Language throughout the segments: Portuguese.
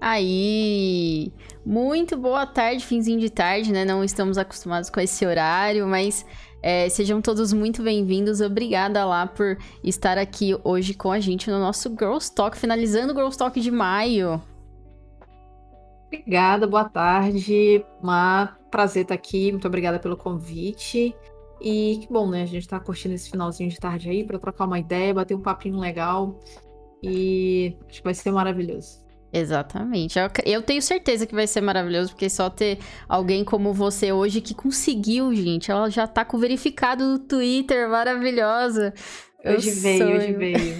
Aí, muito boa tarde, finzinho de tarde, né? Não estamos acostumados com esse horário, mas é, sejam todos muito bem-vindos. Obrigada lá por estar aqui hoje com a gente no nosso Girls Talk, finalizando o Girls Talk de maio. Obrigada, boa tarde. Uma prazer estar aqui. Muito obrigada pelo convite. E que bom, né? A gente tá curtindo esse finalzinho de tarde aí para trocar uma ideia, bater um papinho legal. E acho que vai ser maravilhoso. Exatamente. Eu tenho certeza que vai ser maravilhoso, porque só ter alguém como você hoje que conseguiu, gente. Ela já tá com verificado no Twitter, maravilhosa. Hoje veio, sonho. hoje veio.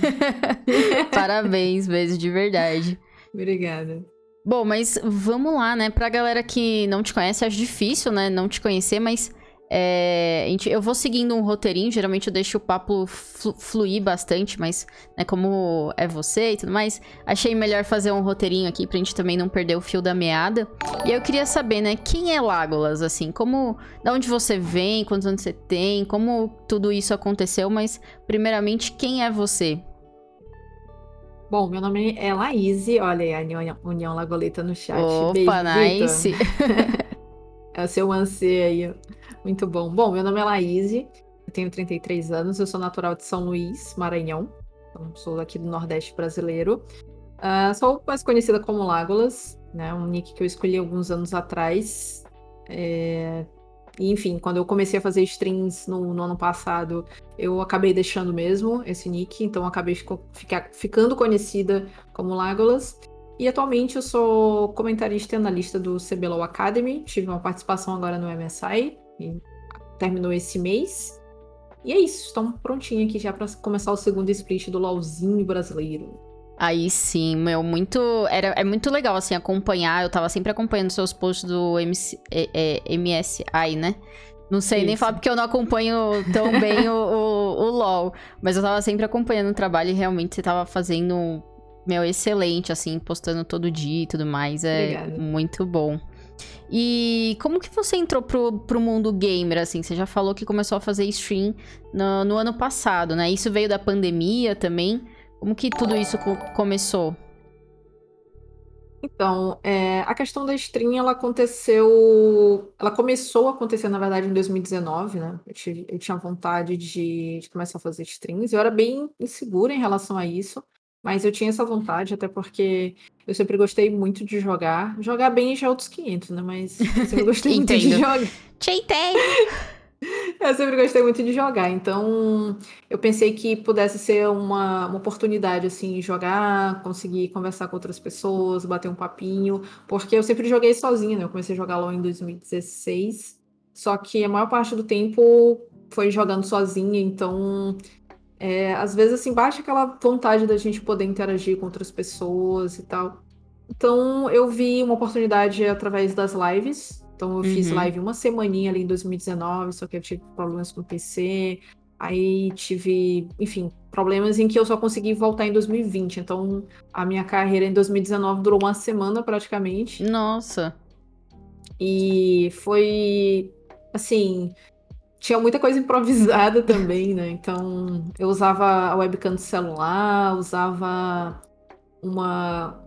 Parabéns mesmo, de verdade. Obrigada. Bom, mas vamos lá, né? Pra galera que não te conhece, acho difícil, né? Não te conhecer, mas é, eu vou seguindo um roteirinho, geralmente eu deixo o papo flu fluir bastante, mas né, como é você e tudo mais, achei melhor fazer um roteirinho aqui pra gente também não perder o fio da meada. E eu queria saber, né, quem é Lágolas, assim, como, da onde você vem, quantos anos você tem, como tudo isso aconteceu, mas primeiramente, quem é você? Bom, meu nome é Laís, olha aí a União, União Lagoleta no chat. Opa, Beijo, nice! é o seu ansê aí, muito bom. Bom, meu nome é Laís, eu tenho 33 anos, eu sou natural de São Luís, Maranhão. Então, sou aqui do Nordeste brasileiro. Uh, sou mais conhecida como Lágolas, né? Um nick que eu escolhi alguns anos atrás. É... Enfim, quando eu comecei a fazer streams no, no, ano passado, eu acabei deixando mesmo esse nick, então acabei fico, ficando conhecida como Lágolas. E atualmente eu sou comentarista e analista do CBLOL Academy. Tive uma participação agora no MSI, terminou esse mês. E é isso, estamos prontinhos aqui já para começar o segundo split do LOLzinho brasileiro. Aí sim, meu, muito. Era, é muito legal, assim, acompanhar. Eu tava sempre acompanhando seus posts do MC, é, é, MSI, né? Não sei Isso. nem falar porque eu não acompanho tão bem o, o, o, LOL. Mas eu tava sempre acompanhando o trabalho e realmente você tava fazendo, meu, excelente, assim, postando todo dia e tudo mais. É Obrigada. muito bom. E como que você entrou pro, pro mundo gamer, assim? Você já falou que começou a fazer stream no, no ano passado, né? Isso veio da pandemia também. Como que tudo isso co começou? Então, é, a questão da stream, ela aconteceu... Ela começou a acontecer, na verdade, em 2019, né? Eu, tive, eu tinha vontade de, de começar a fazer streams. Eu era bem insegura em relação a isso. Mas eu tinha essa vontade, até porque eu sempre gostei muito de jogar. Jogar bem já é outros 500, né? Mas eu sempre gostei muito de jogar. Te Eu sempre gostei muito de jogar, então eu pensei que pudesse ser uma, uma oportunidade, assim, jogar, conseguir conversar com outras pessoas, bater um papinho, porque eu sempre joguei sozinha, né? Eu comecei a jogar LoL em 2016, só que a maior parte do tempo foi jogando sozinha, então é, às vezes, assim, bate aquela vontade da gente poder interagir com outras pessoas e tal. Então, eu vi uma oportunidade através das lives. Então, eu uhum. fiz live uma semaninha ali em 2019, só que eu tive problemas com o PC. Aí tive, enfim, problemas em que eu só consegui voltar em 2020. Então, a minha carreira em 2019 durou uma semana praticamente. Nossa. E foi, assim, tinha muita coisa improvisada também, né? Então, eu usava a webcam do celular, usava uma,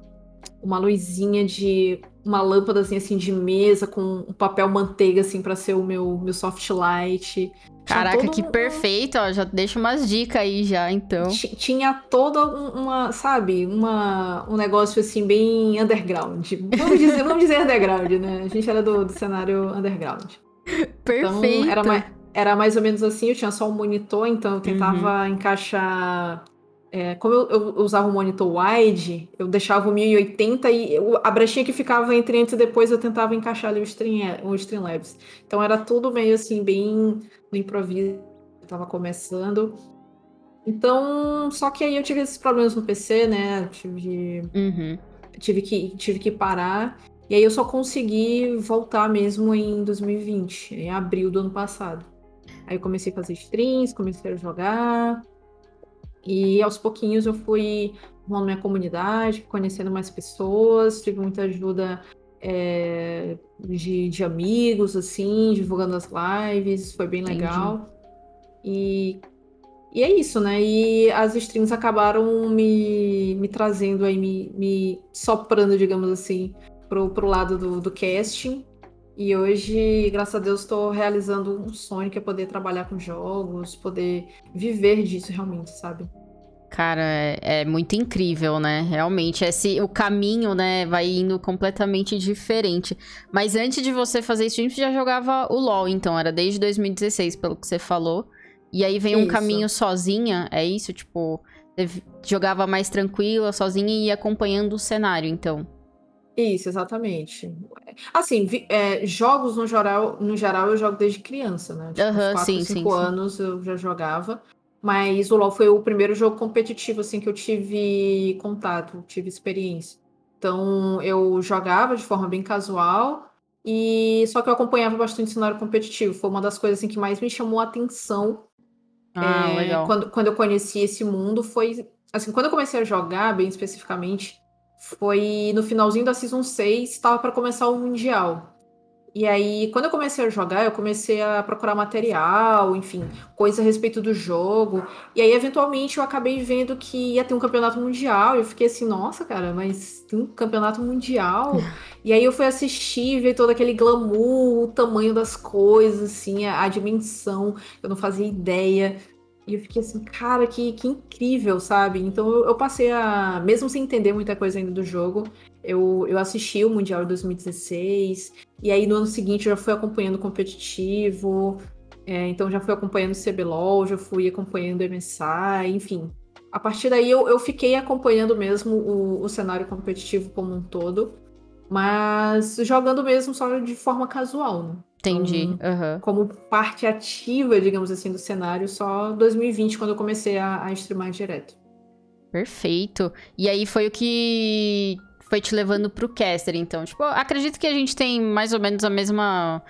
uma luzinha de uma lâmpada assim, assim de mesa com um papel manteiga assim para ser o meu meu soft light. Caraca, que um... perfeito, ó, já deixa umas dicas aí já, então. Tinha toda uma, sabe, uma, um negócio assim bem underground. Vamos dizer, vamos dizer underground, né? A gente era do, do cenário underground. Perfeito. Então, era mais, era mais ou menos assim, eu tinha só um monitor, então eu tentava uhum. encaixar. É, como eu, eu, usava um monitor wide, eu deixava o 1080 e eu, a brechinha que ficava entre antes e depois eu tentava encaixar ali o, stream, o Streamlabs. Então era tudo meio assim, bem no improviso. Eu tava começando. Então, só que aí eu tive esses problemas no PC, né? tive, uhum. tive, que, tive que parar. E aí eu só consegui voltar mesmo em 2020, em abril do ano passado. Aí eu comecei a fazer streams, comecei a jogar. E aos pouquinhos eu fui arrumando minha comunidade, conhecendo mais pessoas, tive muita ajuda é, de, de amigos, assim, divulgando as lives, foi bem legal. E E é isso, né? E as streams acabaram me, me trazendo aí, me, me soprando, digamos assim, pro, pro lado do, do casting. E hoje, graças a Deus, estou realizando um sonho que é poder trabalhar com jogos, poder viver disso realmente, sabe? Cara, é, é, muito incrível, né? Realmente, esse, o caminho, né, vai indo completamente diferente. Mas antes de você fazer stream, você já jogava o LoL, então, era desde 2016, pelo que você falou. E aí vem um caminho sozinha, é isso? Tipo, jogava mais tranquila, sozinha e ia acompanhando o cenário, então. Isso, exatamente. Assim, vi, é, jogos no geral, no geral eu jogo desde criança, né? Tipo, uhum, 4, sim, 5 anos sim. eu já jogava. Mas o LoL foi o primeiro jogo competitivo, assim, que eu tive contato, tive experiência. Então, eu jogava de forma bem casual, e só que eu acompanhava bastante o cenário competitivo. Foi uma das coisas assim, que mais me chamou a atenção ah, é. Quando, quando eu conheci esse mundo. Foi. Assim, quando eu comecei a jogar, bem especificamente, foi no finalzinho da Season 6, estava para começar o Mundial. E aí, quando eu comecei a jogar, eu comecei a procurar material, enfim, coisas a respeito do jogo. E aí, eventualmente, eu acabei vendo que ia ter um campeonato mundial. E eu fiquei assim, nossa, cara, mas tem um campeonato mundial. e aí eu fui assistir, ver todo aquele glamour, o tamanho das coisas, assim, a, a dimensão. Eu não fazia ideia. E eu fiquei assim, cara, que, que incrível, sabe? Então eu, eu, passei a. Mesmo sem entender muita coisa ainda do jogo, eu, eu assisti o Mundial de 2016. E aí no ano seguinte eu já fui acompanhando o competitivo. É, então já fui acompanhando o CBLOL, já fui acompanhando o MSI, enfim. A partir daí eu, eu fiquei acompanhando mesmo o, o cenário competitivo como um todo. Mas jogando mesmo só de forma casual, né? Entendi. uhum. Como parte ativa, digamos assim, do cenário, só 2020, quando eu comecei a, a streamar direto. Perfeito. E aí foi o que foi te levando pro caster, então. Tipo, acredito que a gente tem mais ou menos a mesma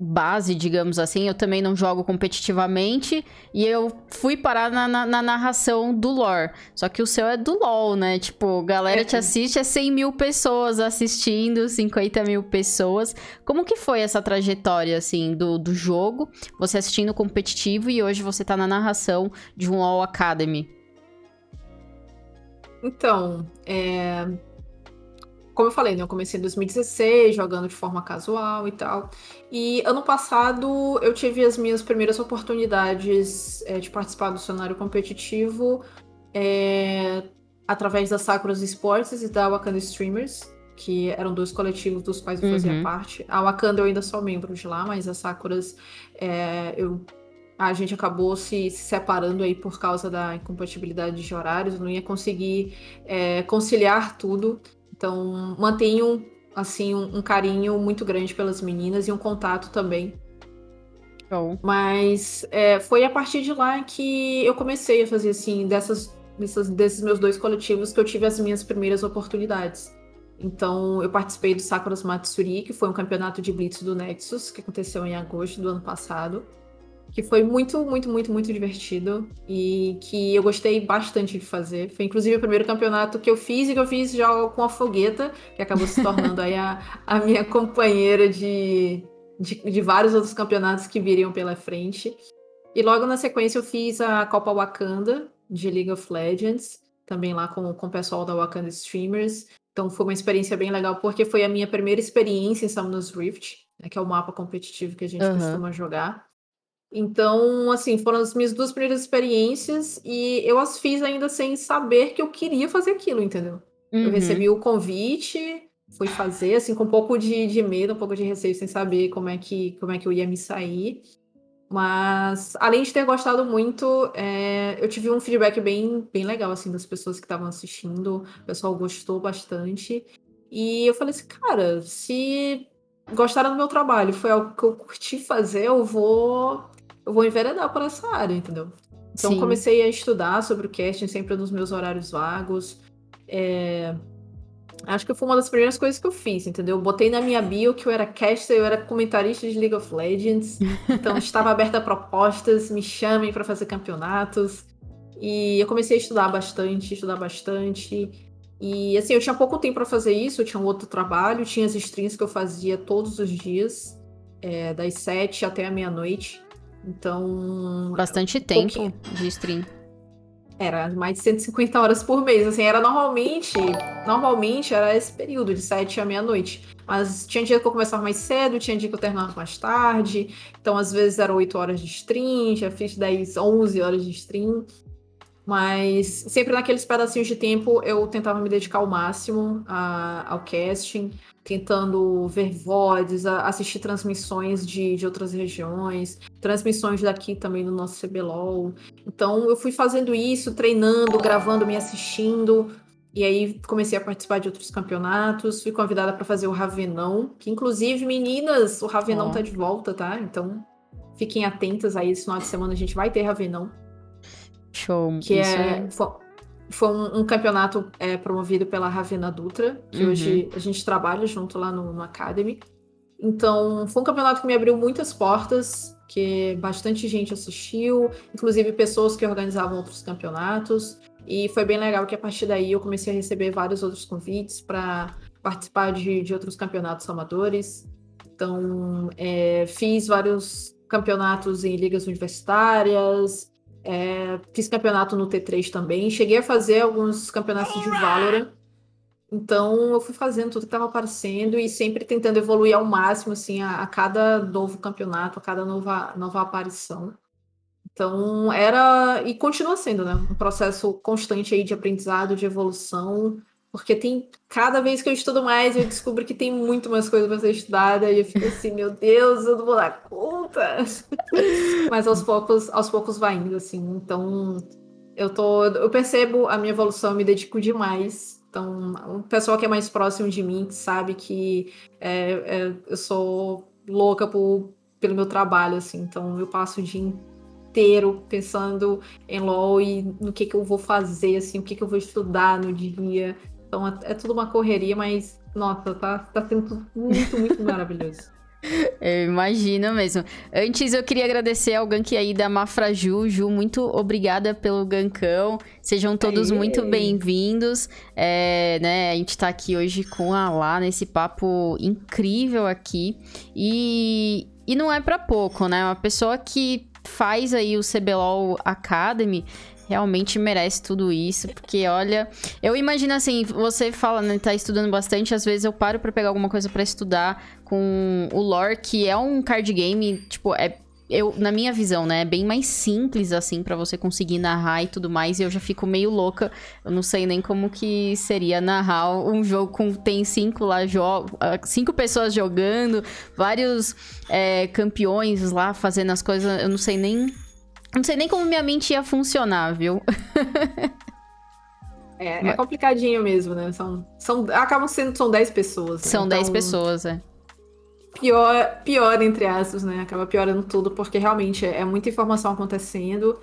base, digamos assim. Eu também não jogo competitivamente. E eu fui parar na, na, na, narração do lore. Só que o seu é do LoL, né? Tipo, galera é. te assiste, é 100 mil pessoas assistindo, 50 mil pessoas. Como que foi essa trajetória, assim, do, do jogo? Você assistindo competitivo e hoje você tá na narração de um LoL Academy. Então, é como eu falei, né, eu comecei em 2016, jogando de forma casual e tal. E ano passado eu tive as minhas primeiras oportunidades é, de participar do cenário competitivo é, através da Sakuras Esportes e da Wakanda Streamers, que eram dois coletivos dos quais eu fazia uhum. parte. A Wakanda eu ainda sou membro de lá, mas a Sakuras é, eu a gente acabou se, se, separando aí por causa da incompatibilidade de horários, eu não ia conseguir é, conciliar tudo. Então, mantenho assim um, um, carinho muito grande pelas meninas e um contato também. Bom. Mas é, foi a partir de lá que eu comecei a fazer assim dessas, dessas, desses meus dois coletivos que eu tive as minhas primeiras oportunidades. Então, eu participei do Sakuras Matsuri, que foi um campeonato de blitz do Nexus, que aconteceu em agosto do ano passado que foi muito, muito, muito, muito divertido e que eu gostei bastante de fazer. Foi inclusive o primeiro campeonato que eu fiz e que eu fiz já com a Fogueta, que acabou se tornando aí a, a minha companheira de, de, de, vários outros campeonatos que viriam pela frente. E logo na sequência eu fiz a Copa Wakanda de League of Legends, também lá com, com o pessoal da Wakanda Streamers. Então foi uma experiência bem legal, porque foi a minha primeira experiência em Summoners Rift, né, que é o mapa competitivo que a gente uhum. costuma jogar. Então, assim, foram as minhas duas primeiras experiências e eu as fiz ainda sem saber que eu queria fazer aquilo, entendeu? Uhum. Eu recebi o convite, fui fazer, assim, com um pouco de, de medo, um pouco de receio, sem saber como é que, como é que eu ia me sair. Mas, além de ter gostado muito, é, eu tive um feedback bem, bem legal, assim, das pessoas que estavam assistindo. O pessoal gostou bastante. E eu falei assim, cara, se gostaram do meu trabalho, foi algo que eu curti fazer, eu vou eu vou enveredar por essa área, entendeu? Então Sim. comecei a estudar sobre o casting sempre nos meus horários vagos. É... Acho que foi uma das primeiras coisas que eu fiz, entendeu? Eu botei na minha bio que eu era caster, eu era comentarista de League of Legends. Então estava aberta a propostas, me chamem para fazer campeonatos. E eu comecei a estudar bastante, estudar bastante. E assim, eu tinha pouco tempo para fazer isso, eu tinha um outro trabalho, tinha as streams que eu fazia todos os dias, é, das sete até a meia-noite. Então. Bastante tempo de stream. Era mais de 150 horas por mês. Assim, era normalmente. Normalmente era esse período, de 7 à meia-noite. Mas tinha dia que eu começava mais cedo, tinha dia que eu terminava mais tarde. Então, às vezes, eram 8 horas de stream, já fiz 10, 11 horas de stream. Mas sempre naqueles pedacinhos de tempo eu tentava me dedicar ao máximo a, ao casting, tentando ver VODs, assistir transmissões de, de outras regiões, transmissões daqui também do nosso CBLOL. Então eu fui fazendo isso, treinando, gravando, me assistindo. E aí comecei a participar de outros campeonatos, fui convidada para fazer o Ravenão, que inclusive, meninas, o Ravenão oh. tá de volta, tá? Então fiquem atentas aí, esse final de semana a gente vai ter Ravenão. Show. Que é, é... Foi, um, um campeonato é, promovido pela Ravena Dutra, que uhum. hoje a gente trabalha junto lá no, no Academy. Então, foi um campeonato que me abriu muitas portas, que bastante gente assistiu, inclusive pessoas que organizavam outros campeonatos. E foi bem legal que a partir daí eu comecei a receber vários outros convites para participar de, de outros campeonatos amadores. Então, é, fiz vários campeonatos em ligas universitárias, é, fiz campeonato no T3 também. Cheguei a fazer alguns campeonatos de Valorant. Então eu fui fazendo tudo que estava aparecendo e sempre tentando evoluir ao máximo assim a, a, cada novo campeonato, a cada nova, nova aparição. Então era e continua sendo, né, um processo constante aí de aprendizado, de evolução. Porque tem cada vez que eu estudo mais, eu descubro que tem muito mais coisa para ser estudada e eu fico assim, meu Deus, eu não vou dar conta. Mas aos poucos, aos poucos vai indo assim. Então, eu tô, eu percebo a minha evolução, me dedico demais. Então, o pessoal que é mais próximo de mim sabe que é, é, eu sou louca por, pelo meu trabalho, assim. Então, eu passo o dia inteiro pensando em LOL e no que, que eu vou fazer, assim, o que, que eu vou estudar no dia. Então é, é tudo uma correria, mas nossa, tá, tá sendo tudo muito, muito maravilhoso. Eu imagino mesmo. Antes eu queria agradecer ao gank aí da Mafraju. Ju, muito obrigada pelo gankão. Sejam todos Aê. muito bem-vindos. É, né, a gente tá aqui hoje com a Lá nesse papo incrível aqui. E, e não é para pouco, né? Uma pessoa que faz aí o CBLOL Academy realmente merece tudo isso, porque olha, eu imagino assim, você fala, né, tá estudando bastante, às vezes eu paro para pegar alguma coisa para estudar com o lore, que é um card game, tipo, é eu, na minha visão, né, é bem mais simples, assim, para você conseguir narrar e tudo mais, e eu já fico meio louca, eu não sei nem como que seria narrar um jogo com, tem cinco lá, ah, cinco pessoas jogando, vários é, campeões lá fazendo as coisas, eu não sei nem não sei nem como minha mente ia funcionar, viu? é, é complicadinho mesmo, né? São, são, acabam sendo são 10 pessoas. Né? São então, 10 pessoas, é. Pior, pior, entre aspas, né? Acaba piorando tudo, porque realmente é, é muita informação acontecendo.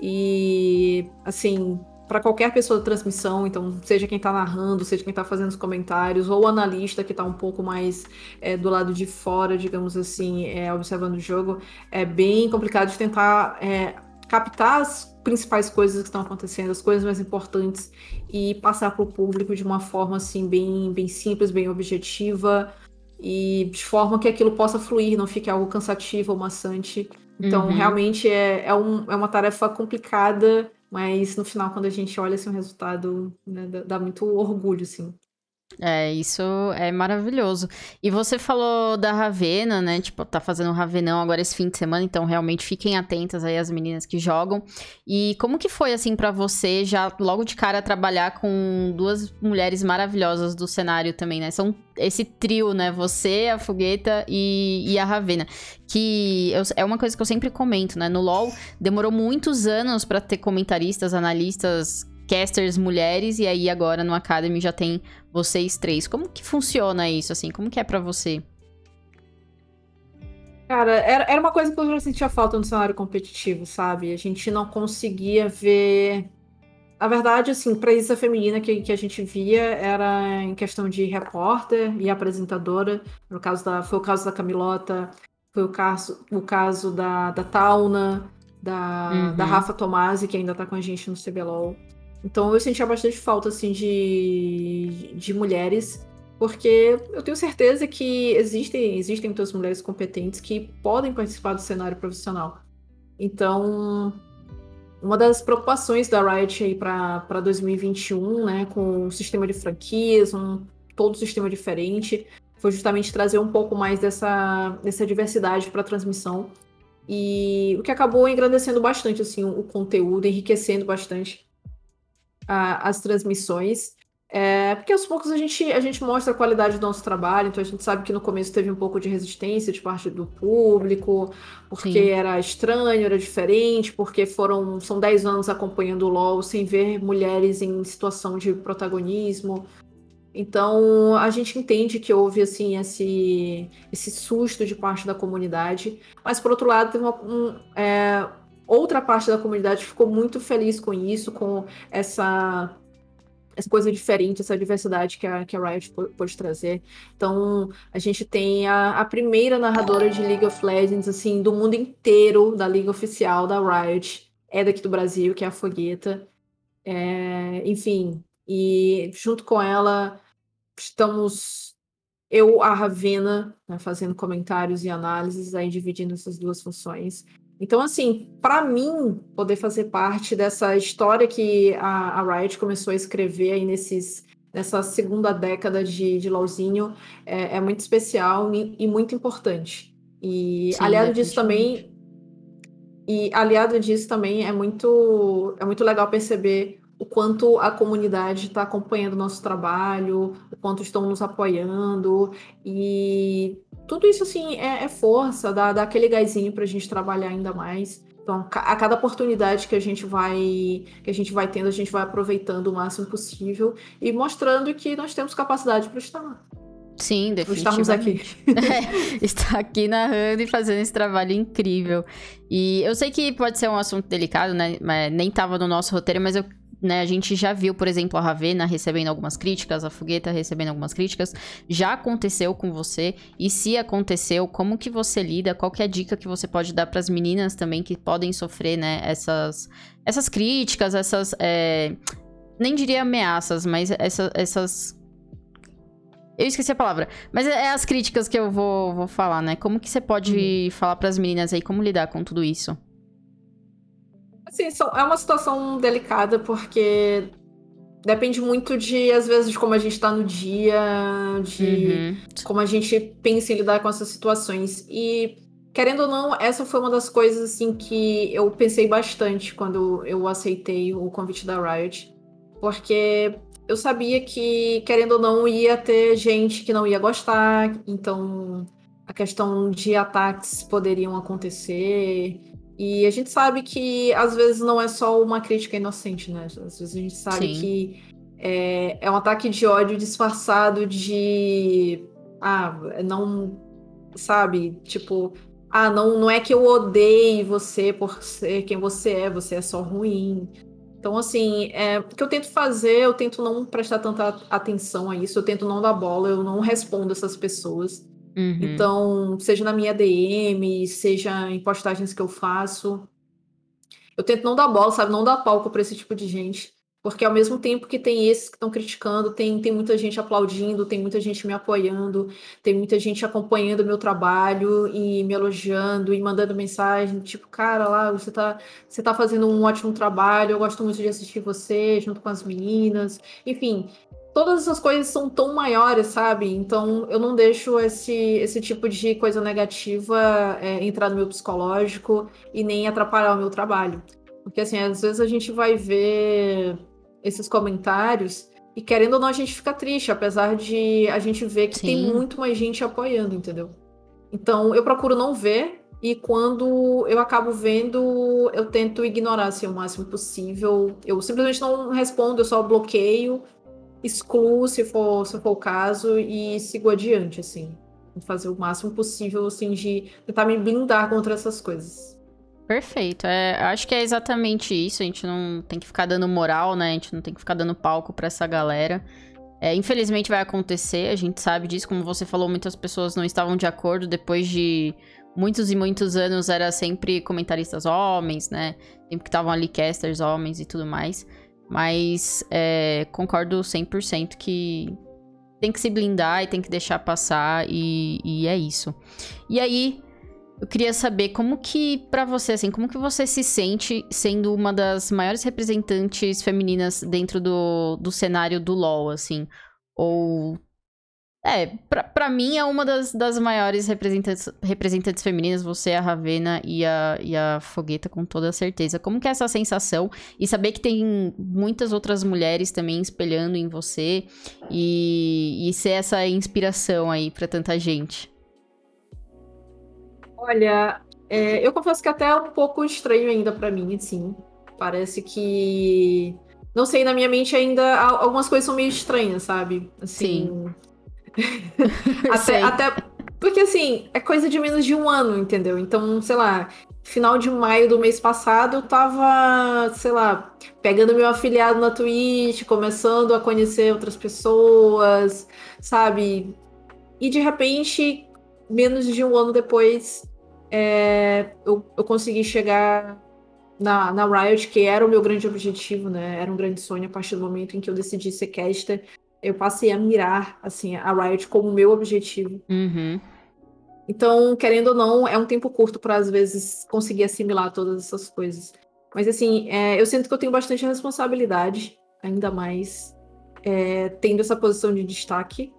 E, assim, para qualquer pessoa da transmissão, então seja quem está narrando, seja quem está fazendo os comentários, ou o analista que está um pouco mais é, do lado de fora, digamos assim, é, observando o jogo, é bem complicado de tentar é, captar as principais coisas que estão acontecendo, as coisas mais importantes e passar para o público de uma forma assim bem, bem simples, bem objetiva e de forma que aquilo possa fluir, não fique algo cansativo ou maçante. Então, uhum. realmente é, é, um, é uma tarefa complicada mas no final, quando a gente olha assim, o resultado, né, dá muito orgulho, assim. É, isso é maravilhoso. E você falou da Ravena, né? Tipo, tá fazendo Ravenão agora esse fim de semana, então realmente fiquem atentas aí as meninas que jogam. E como que foi assim para você já logo de cara trabalhar com duas mulheres maravilhosas do cenário também, né? São esse trio, né? Você, a Fogueta e, e a Ravena. Que eu, é uma coisa que eu sempre comento, né? No LoL demorou muitos anos para ter comentaristas, analistas casters mulheres e aí agora no Academy já tem vocês três. Como que funciona isso, assim? Como que é para você? Cara, era, era uma coisa que eu já sentia falta no cenário competitivo, sabe? A gente não conseguia ver. Na verdade, assim, pra isso feminina que, que a gente via era em questão de repórter e apresentadora. No caso da, foi o caso da Camilota, foi o caso, o caso da, da Tauna, da, uhum. da Rafa Tomasi, que ainda tá com a gente no CBLOL. Então eu sentia bastante falta, assim, de, de mulheres, porque eu tenho certeza que existem, existem muitas mulheres competentes que podem participar do cenário profissional. Então, uma das preocupações da Riot aí para 2021, né, com o sistema de franquias, um todo sistema diferente, foi justamente trazer um pouco mais dessa, dessa diversidade para a transmissão. E o que acabou engrandecendo bastante assim o, conteúdo, enriquecendo bastante a, as transmissões. É, porque aos poucos a gente, a gente mostra a qualidade do nosso trabalho, então a gente sabe que no começo teve um pouco de resistência de parte do público, porque Sim. era estranho, era diferente, porque foram são 10 anos acompanhando o LoL sem ver mulheres em situação de protagonismo. Então a gente entende que houve assim esse, esse susto de parte da comunidade, mas por outro lado, teve uma, um, é, outra parte da comunidade ficou muito feliz com isso, com essa essa coisa diferente, essa diversidade que a, que a Riot pôde trazer. Então, a gente tem a, a, primeira narradora de League of Legends, assim, do mundo inteiro, da liga oficial da Riot, é daqui do Brasil, que é a Fogueta. É, enfim, e junto com ela estamos eu, a Ravena, né, fazendo comentários e análises, aí dividindo essas duas funções. Então, assim, para mim, poder fazer parte dessa história que a, a, Riot começou a escrever aí nesses, nessa segunda década de, de LOLzinho é, é muito especial e, e, muito importante. E Sim, aliado disso também. E aliado disso também é muito, é muito legal perceber o quanto a comunidade está acompanhando o nosso trabalho, o quanto estão nos apoiando e tudo isso assim é, é força, dá, dá aquele gásinho para a gente trabalhar ainda mais. Então, a cada oportunidade que a gente vai que a gente vai tendo, a gente vai aproveitando o máximo possível e mostrando que nós temos capacidade para estar lá. Sim, definitivamente. Estamos aqui. é, está aqui narrando e fazendo esse trabalho incrível. E eu sei que pode ser um assunto delicado, né? Nem estava no nosso roteiro, mas eu né, a gente já viu, por exemplo, a Ravena recebendo algumas críticas, a Fogueta recebendo algumas críticas. Já aconteceu com você? E se aconteceu, como que você lida? Qual que é a dica que você pode dar para as meninas também que podem sofrer, né, essas, essas críticas, essas... É, nem diria ameaças, mas essa, essas... Eu esqueci a palavra. Mas é, as críticas que eu vou, vou falar, né? Como que você pode uhum. falar para as meninas aí como lidar com tudo isso? Assim, é uma situação delicada porque depende muito de, às vezes, de como a gente está no dia, de uhum. como a gente pensa em lidar com essas situações. E, querendo ou não, essa foi uma das coisas assim que eu pensei bastante quando eu aceitei o convite da Riot. Porque eu sabia que, querendo ou não, ia ter gente que não ia gostar, então a questão de ataques poderiam acontecer. E a gente sabe que às vezes não é só uma crítica inocente, né? Às vezes a gente sabe Sim. que é, é um ataque de ódio disfarçado de. Ah, não. Sabe? Tipo, ah, não, não é que eu odeie você por ser quem você é, você é só ruim. Então, assim, é, o que eu tento fazer, eu tento não prestar tanta atenção a isso, eu tento não dar bola, eu não respondo essas pessoas. Uhum. Então, seja na minha DM, seja em postagens que eu faço, eu tento não dar bola, sabe? Não dar palco para esse tipo de gente. Porque ao mesmo tempo que tem esses que estão criticando, tem, tem muita gente aplaudindo, tem muita gente me apoiando, tem muita gente acompanhando o meu trabalho e me elogiando e mandando mensagem, tipo, cara, lá, você tá, você tá fazendo um ótimo trabalho, eu gosto muito de assistir você junto com as meninas. Enfim, todas essas coisas são tão maiores, sabe? Então eu não deixo esse, esse tipo de coisa negativa é, entrar no meu psicológico e nem atrapalhar o meu trabalho. Porque assim, às vezes a gente vai ver esses comentários e querendo ou não a gente fica triste, apesar de a gente ver que Sim. tem muito mais gente apoiando, entendeu? Então eu procuro não ver e quando eu acabo vendo, eu tento ignorar assim, o máximo possível. Eu simplesmente não respondo, eu só bloqueio excluo se for, se for o caso e sigo adiante, assim. Fazer o máximo possível, assim, de tentar me blindar contra essas coisas. Perfeito. É, acho que é exatamente isso. A gente não tem que ficar dando moral, né? A gente não tem que ficar dando palco pra essa galera. É, infelizmente vai acontecer, a gente sabe disso. Como você falou, muitas pessoas não estavam de acordo. Depois de muitos e muitos anos, era sempre comentaristas homens, né? Sempre que estavam ali casters homens e tudo mais. Mas é, concordo 100% que tem que se blindar e tem que deixar passar, e, e é isso. E aí, eu queria saber como que, para você, assim, como que você se sente sendo uma das maiores representantes femininas dentro do, do cenário do LoL, assim? Ou é, pra, pra mim é uma das, das maiores representantes, representantes femininas, você, a Ravena e a, e a Fogueta, com toda certeza. Como que é essa sensação? E saber que tem muitas outras mulheres também espelhando em você e, e ser essa inspiração aí para tanta gente. Olha, é, eu confesso que até é um pouco estranho ainda para mim, assim. Parece que. Não sei, na minha mente ainda algumas coisas são meio estranhas, sabe? Assim, Sim. até, até porque assim, é coisa de menos de um ano, entendeu? Então, sei lá, final de maio do mês passado, eu tava, sei lá, pegando meu afiliado na Twitch, começando a conhecer outras pessoas, sabe? E de repente, menos de um ano depois, é, eu, eu consegui chegar na, na Riot, que era o meu grande objetivo, né? Era um grande sonho a partir do momento em que eu decidi ser caster eu passei a mirar assim a Riot como meu objetivo. Uhum. Então, querendo ou não, é um tempo curto para às vezes conseguir assimilar todas essas coisas. Mas assim, é, eu sinto que eu tenho bastante responsabilidade, ainda mais é, tendo essa posição de destaque.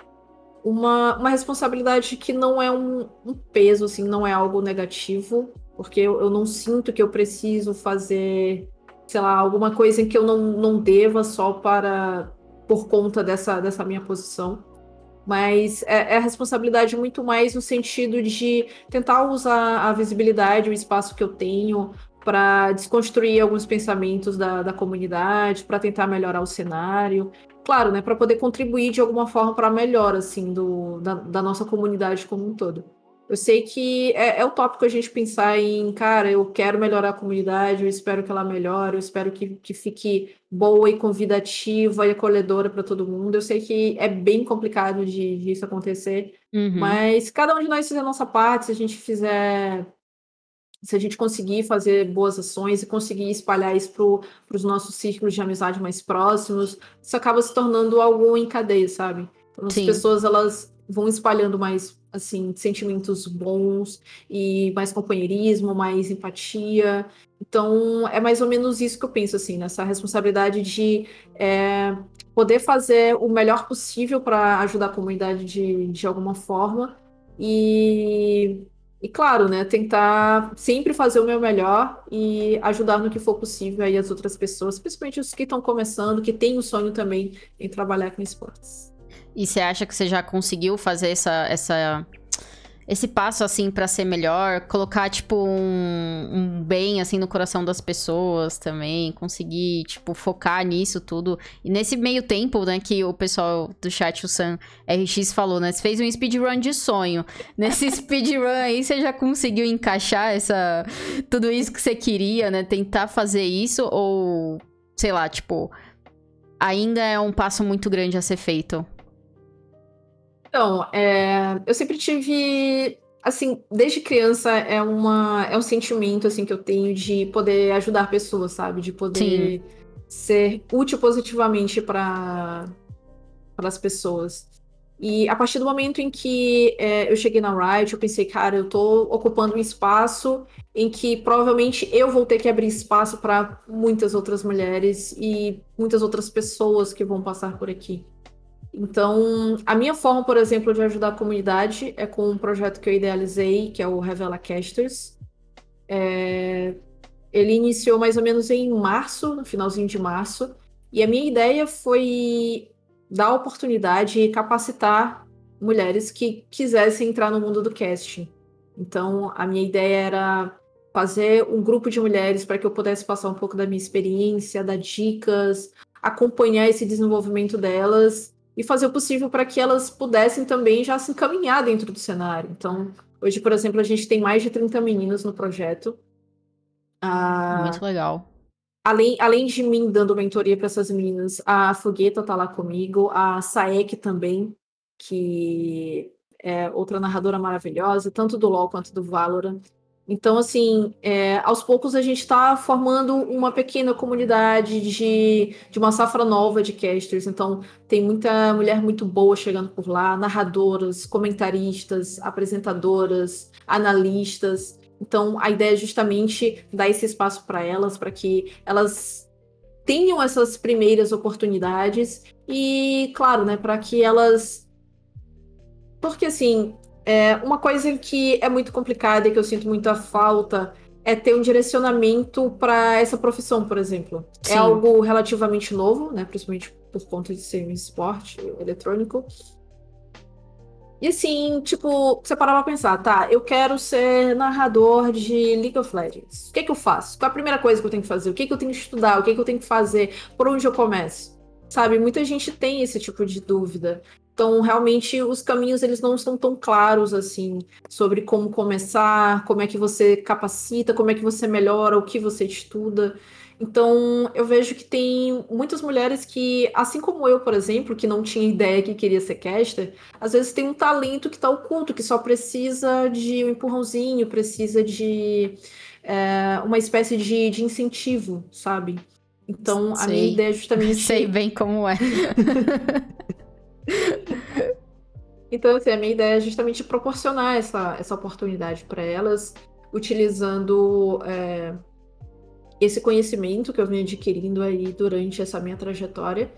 Uma, uma responsabilidade que não é um, um peso, assim, não é algo negativo, porque eu, eu não sinto que eu preciso fazer, sei lá, alguma coisa que eu não, não deva só para por conta dessa, dessa minha posição. Mas é, é a responsabilidade muito mais no sentido de tentar usar a visibilidade, o espaço que eu tenho, para desconstruir alguns pensamentos da, da comunidade, para tentar melhorar o cenário. Claro, né, para poder contribuir de alguma forma para a melhora assim, do, da, da nossa comunidade como um todo. Eu sei que é, é utópico a gente pensar em, cara, eu quero melhorar a comunidade, eu espero que ela melhore, eu espero que, que fique boa e convidativa e acolhedora para todo mundo. Eu sei que é bem complicado de, de isso acontecer, uhum. mas cada um de nós fizer a nossa parte, se a gente fizer. Se a gente conseguir fazer boas ações e conseguir espalhar isso para os nossos círculos de amizade mais próximos, isso acaba se tornando algo em cadeia, sabe? Então, as Sim. pessoas elas vão espalhando mais assim sentimentos bons e mais companheirismo, mais empatia. Então é mais ou menos isso que eu penso assim nessa responsabilidade de é, poder fazer o melhor possível para ajudar a comunidade de, de alguma forma e e claro, né, tentar sempre fazer o meu melhor e ajudar no que for possível aí as outras pessoas, principalmente os que estão começando, que têm o sonho também em trabalhar com esportes. E você acha que você já conseguiu fazer essa, essa esse passo assim para ser melhor, colocar tipo um, um, bem assim no coração das pessoas também, conseguir tipo focar nisso tudo. E nesse meio tempo, né, que o pessoal do chat o Sam RX falou, né, você fez um speedrun de sonho. Nesse speedrun aí você já conseguiu encaixar essa tudo isso que você queria, né, tentar fazer isso ou sei lá, tipo, ainda é um passo muito grande a ser feito. Então, é, eu sempre tive, assim, desde criança é uma é um sentimento assim que eu tenho de poder ajudar pessoas, sabe? De poder Sim. ser útil positivamente para as pessoas. E a partir do momento em que é, eu cheguei na Riot, eu pensei, cara, eu tô ocupando um espaço em que provavelmente eu vou ter que abrir espaço para muitas outras mulheres e muitas outras pessoas que vão passar por aqui. Então, a minha forma, por exemplo, de ajudar a comunidade é com um projeto que eu idealizei, que é o Revela Casters. É... Ele iniciou mais ou menos em março, no finalzinho de março, e a minha ideia foi dar oportunidade e capacitar mulheres que quisessem entrar no mundo do casting. Então, a minha ideia era fazer um grupo de mulheres para que eu pudesse passar um pouco da minha experiência, dar dicas, acompanhar esse desenvolvimento delas e fazer o possível para que elas pudessem também já se encaminhar dentro do cenário. Então, hoje, por exemplo, a gente tem mais de 30 meninas no projeto. Ah, Muito legal. Além, além de mim dando mentoria para essas meninas, a Fogueta tá lá comigo, a Saek também, que é outra narradora maravilhosa, tanto do LoL quanto do Valorant. Então, assim, é, aos poucos a gente está formando uma pequena comunidade de, de uma safra nova de casters. Então, tem muita mulher muito boa chegando por lá, narradoras, comentaristas, apresentadoras, analistas. Então, a ideia é justamente dar esse espaço para elas, para que elas tenham essas primeiras oportunidades e, claro, né, para que elas. Porque, assim, é, uma coisa que é muito complicada e que eu sinto muita falta é ter um direcionamento para essa profissão, por exemplo. É Sim. É algo relativamente novo, né? Principalmente por conta de ser um esporte eletrônico. E assim, tipo, você parar pra pensar, tá, eu quero ser narrador de League of Legends. O que é que eu faço? Qual é a primeira coisa que eu tenho que fazer? O que é que eu tenho que estudar? O que é que eu tenho que fazer? Por onde eu começo? Sabe, muita gente tem esse tipo de dúvida. Então, realmente, os caminhos eles não estão tão claros assim sobre como começar, como é que você capacita, como é que você melhora, o que você estuda. Então, eu vejo que tem muitas mulheres que, assim como eu, por exemplo, que não tinha ideia que queria ser caster, às vezes tem um talento que está oculto, que só precisa de um empurrãozinho, precisa de é, uma espécie de, de incentivo, sabe? Então, a minha ideia é justamente. Sei bem como é. Então, assim, a minha ideia é justamente proporcionar essa, essa oportunidade para elas, utilizando é, esse conhecimento que eu venho adquirindo aí durante essa minha trajetória.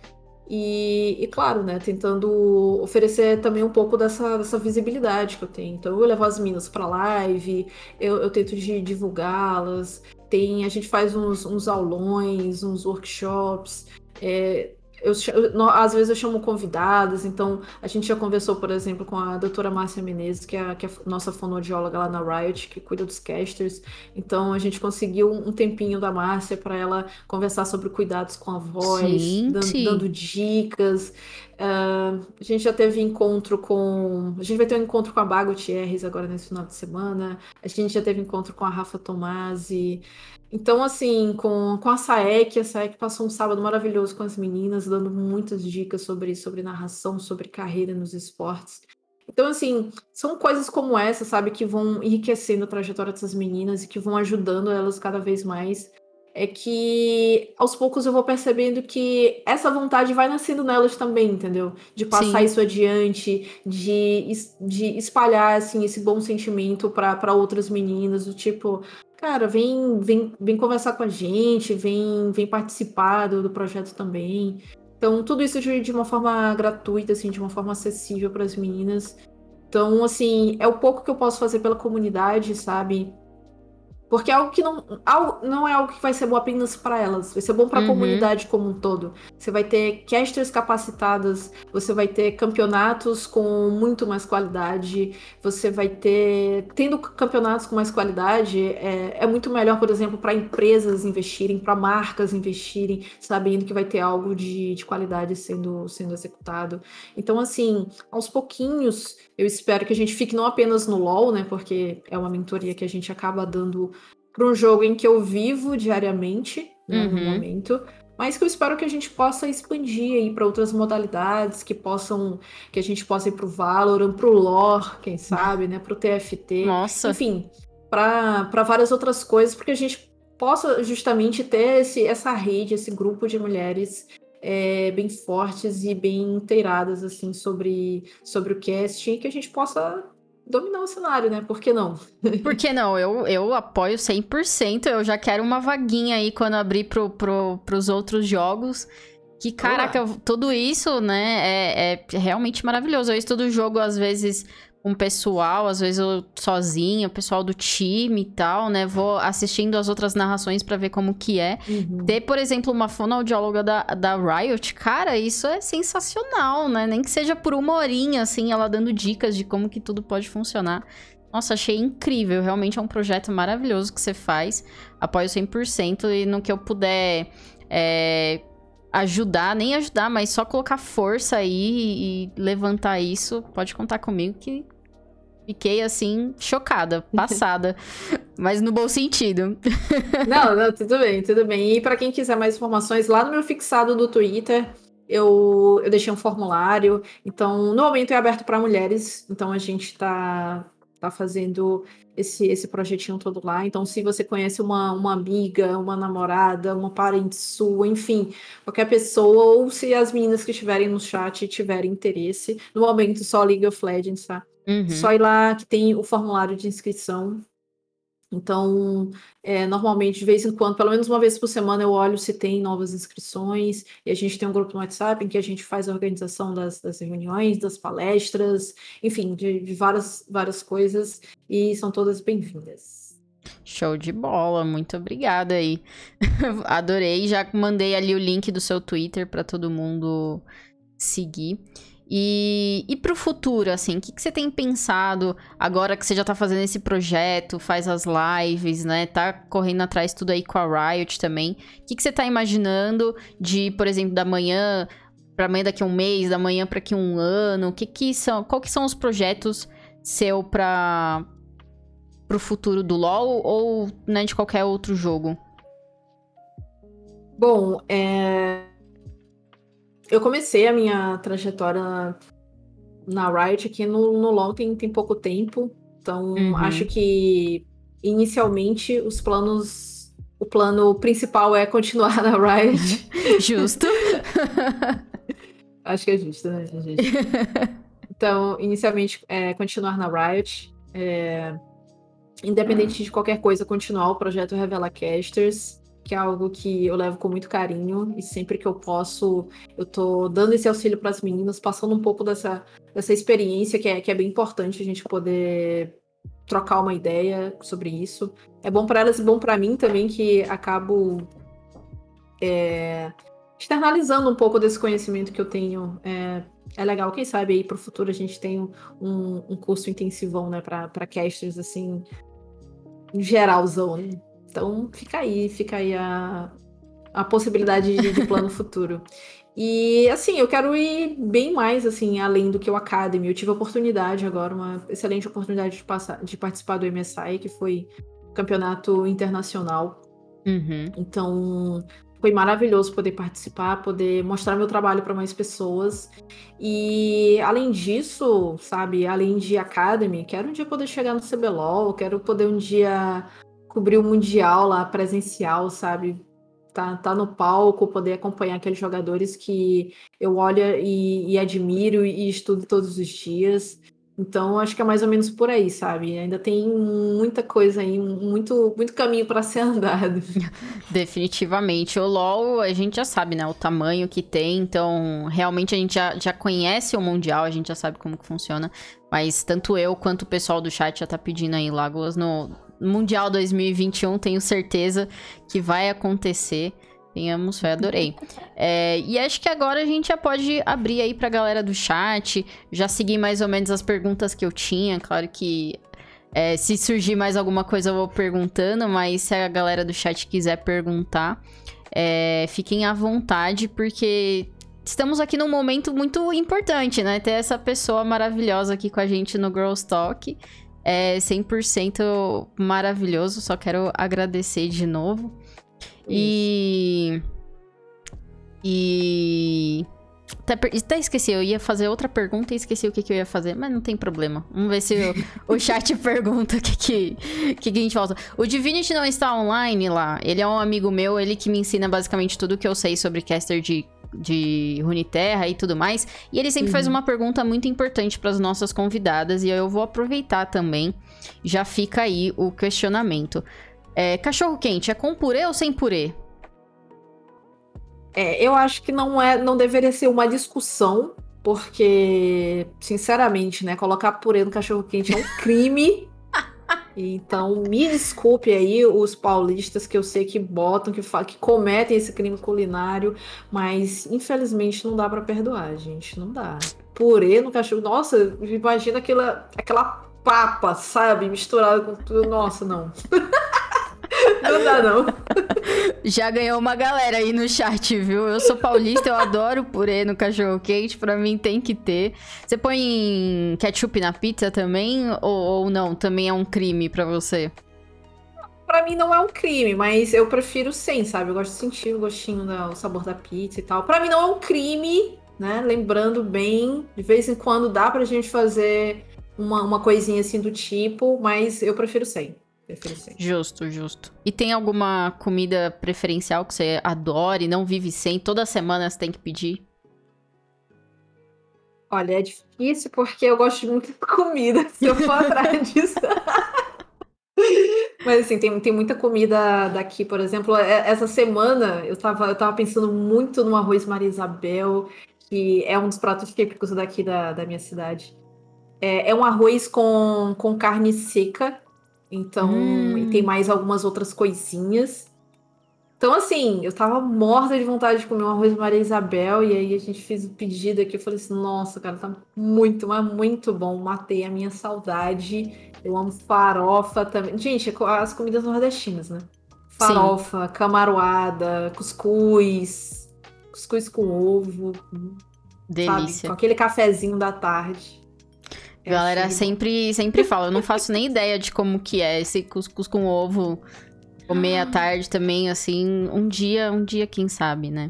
E, e, claro, né, tentando oferecer também um pouco dessa, dessa visibilidade que eu tenho. Então, eu levo as minas para live, eu, eu tento divulgá-las, tem, a gente faz uns, uns aulões, uns workshops. É, eu, eu, às vezes eu chamo convidadas, então a gente já conversou, por exemplo, com a doutora Márcia Menezes, que é, que é a nossa fonoaudióloga lá na Riot, que cuida dos casters. Então a gente conseguiu um tempinho da Márcia para ela conversar sobre cuidados com a voz, dando, dando, dicas. Uh, a gente já teve encontro com. A gente vai ter um encontro com a Bago Thierres agora nesse final de semana. A gente já teve encontro com a Rafa Tomasi. Então, assim, com, com a Saek, a Saek passou um sábado maravilhoso com as meninas, dando muitas dicas sobre, sobre narração, sobre carreira nos esportes. Então, assim, são coisas como essa, sabe, que vão enriquecendo a trajetória dessas meninas e que vão ajudando elas cada vez mais é que aos poucos eu vou percebendo que essa vontade vai nascendo nelas também, entendeu? De passar Sim. isso adiante, de, de espalhar assim esse bom sentimento para outras meninas, do tipo, cara, vem, vem, vem conversar com a gente, vem, vem participar do, do projeto também. Então, tudo isso de, de uma forma gratuita, assim, de uma forma acessível para as meninas. Então, assim, é o pouco que eu posso fazer pela comunidade, sabe? Porque é algo que não, não é algo que vai ser bom apenas para elas, vai ser bom para a uhum. comunidade como um todo. Você vai ter casters capacitadas, você vai ter campeonatos com muito mais qualidade, você vai ter. Tendo campeonatos com mais qualidade, é, é muito melhor, por exemplo, para empresas investirem, para marcas investirem, sabendo que vai ter algo de, de qualidade sendo, sendo executado. Então, assim, aos pouquinhos, eu espero que a gente fique não apenas no LoL, né? Porque é uma mentoria que a gente acaba dando para um jogo em que eu vivo diariamente, né, uhum. no momento, mas que eu espero que a gente possa expandir aí para outras modalidades, que possam, que a gente possa ir para o Valorant, para o Lore, quem sabe, né, para o TFT, Nossa. enfim, para várias outras coisas, porque a gente possa justamente ter esse, essa rede, esse grupo de mulheres é, bem fortes e bem inteiradas assim sobre, sobre o cast e que a gente possa dominar o cenário, né? Por que não? Por que não? Eu, eu apoio 100%. Eu já quero uma vaguinha aí quando abrir pro, pro, pros outros jogos. Que, caraca, Olá. tudo isso, né, é, é realmente maravilhoso. Eu estudo o jogo, às vezes, com o pessoal, às vezes eu sozinha, o pessoal do time e tal, né? Vou assistindo as outras narrações para ver como que é. Uhum. Ter, por exemplo, uma fonoaudióloga da, da Riot, cara, isso é sensacional, né? Nem que seja por uma horinha, assim, ela dando dicas de como que tudo pode funcionar. Nossa, achei incrível. Realmente é um projeto maravilhoso que você faz. Apoio 100% e no que eu puder é, ajudar, nem ajudar, mas só colocar força aí e levantar isso, pode contar comigo que fiquei assim chocada, passada, mas no bom sentido. não, não, tudo bem, tudo bem. E para quem quiser mais informações, lá no meu fixado do Twitter, eu, eu deixei um formulário. Então, no momento é aberto para mulheres, então a gente está tá fazendo esse, esse projetinho todo lá. Então, se você conhece uma, uma amiga, uma namorada, uma parente sua, enfim, qualquer pessoa, ou se as meninas que estiverem no chat tiverem interesse, no momento só League of Legends, tá? Uhum. Só ir lá que tem o formulário de inscrição. Então, é, normalmente, de vez em quando, pelo menos uma vez por semana, eu olho se tem novas inscrições. E a gente tem um grupo no WhatsApp em que a gente faz a organização das, das reuniões, das palestras, enfim, de, de várias, várias coisas. E são todas bem-vindas. Show de bola, muito obrigada aí. Adorei, já mandei ali o link do seu Twitter para todo mundo seguir. E, e para o futuro, assim, o que, que, você tem pensado agora que você já tá fazendo esse projeto, faz as lives, né? Tá correndo atrás tudo aí com a Riot também. O que, que você tá imaginando de, por exemplo, da manhã para amanhã daqui a um mês, da manhã para aqui um ano? O que que são, qual que são os projetos seu para o futuro do LoL ou né, de qualquer outro jogo? Bom, é eu comecei a minha trajetória na Riot aqui no, no LoL tem, tem pouco tempo. Então, uhum. acho que inicialmente os planos. O plano principal é continuar na Riot. Justo. acho que é justo, né, gente? Então, inicialmente, é continuar na Riot. É, independente de qualquer coisa, continuar o projeto Revela Casters que é algo que eu levo com muito carinho e sempre que eu posso, eu tô dando esse auxílio para as meninas, passando um pouco dessa, dessa experiência que é, que é bem importante a gente poder trocar uma ideia sobre isso. É bom para elas e bom para mim também que acabo é, externalizando um pouco desse conhecimento que eu tenho. É, é legal, quem sabe aí para o futuro a gente tem um, um curso intensivão, né, para casters assim, geralzão, né? Então fica aí, fica aí a, a possibilidade de, de plano futuro. E assim, eu quero ir bem mais assim, além do que o Academy. Eu tive a oportunidade agora, uma excelente oportunidade de, passar, de participar do MSI, que foi campeonato internacional. Uhum. Então, foi maravilhoso poder participar, poder mostrar meu trabalho para mais pessoas. E além disso, sabe, além de Academy, quero um dia poder chegar no CBLOL, quero poder um dia cobrir o Mundial lá presencial, sabe? Tá, tá no palco, poder acompanhar aqueles jogadores que eu olho e, e admiro e estudo todos os dias. Então, acho que é mais ou menos por aí, sabe? Ainda tem muita coisa aí, muito, muito caminho para ser andado. Definitivamente. O LoL, a gente já sabe, né? O tamanho que tem. Então, realmente a gente já, já conhece o Mundial, a gente já sabe como que funciona. Mas tanto eu quanto o pessoal do chat já tá pedindo aí Lagoas no, Mundial 2021, tenho certeza que vai acontecer. Tenhamos fé, adorei. É, e acho que agora a gente já pode abrir aí pra galera do chat. Já segui mais ou menos as perguntas que eu tinha. Claro que é, se surgir mais alguma coisa eu vou perguntando, mas se a galera do chat quiser perguntar, é, fiquem à vontade, porque estamos aqui num momento muito importante, né? Ter essa pessoa maravilhosa aqui com a gente no Girls Talk é 100% maravilhoso. Só quero agradecer de novo. E. E. Até, até, esqueci, eu ia fazer outra pergunta e esqueci o que, que eu ia fazer, mas não tem problema. Vamos ver se o, o chat pergunta o que, que, que, que a gente falta. O Divinity não está online lá. Ele é um amigo meu, ele que me ensina basicamente tudo que eu sei sobre caster de de Runeterra e tudo mais. E ele sempre uhum. faz uma pergunta muito importante para as nossas convidadas e eu vou aproveitar também. Já fica aí o questionamento. É, cachorro quente é com purê ou sem purê? É, eu acho que não é, não deveria ser uma discussão, porque, sinceramente, né, colocar purê no cachorro quente é um crime. Então, me desculpe aí os paulistas que eu sei que botam, que, que cometem esse crime culinário, mas infelizmente não dá para perdoar, gente. Não dá. Purê no cachorro. Nossa, imagina aquela, aquela papa, sabe? Misturada com tudo. Nossa, não. Não dá, não. Já ganhou uma galera aí no chat, viu? Eu sou paulista, eu adoro purê no cachorro quente, pra mim tem que ter. Você põe ketchup na pizza também? Ou, ou não? Também é um crime pra você? Pra mim não é um crime, mas eu prefiro sem, sabe? Eu gosto de sentir o gostinho, do, o sabor da pizza e tal. Pra mim não é um crime, né? Lembrando bem, de vez em quando dá pra gente fazer uma, uma coisinha assim do tipo, mas eu prefiro sem. Justo, justo. E tem alguma comida preferencial que você adore, não vive sem? Toda semana você tem que pedir? Olha, é difícil porque eu gosto muito de comida. Se eu for atrás disso. Mas assim, tem, tem muita comida daqui, por exemplo, é, essa semana eu tava, eu tava pensando muito no arroz Maria Isabel, que é um dos pratos típicos daqui da, da minha cidade. É, é um arroz com, com carne seca, então hum. tem mais algumas outras coisinhas. Então, assim, eu tava morta de vontade de comer um arroz Maria Isabel, e aí a gente fez o pedido aqui. Eu falei assim: nossa, cara, tá muito, mas muito bom. Matei a minha saudade. Eu amo farofa também. Gente, as comidas nordestinas, né? Farofa, Sim. camaroada, cuscuz, cuscuz com ovo. Delícia. Sabe? Com aquele cafezinho da tarde. É Galera sempre, sempre fala, eu não faço nem ideia de como que é esse cuscuz com ovo Comer à tarde também, assim, um dia, um dia, quem sabe, né?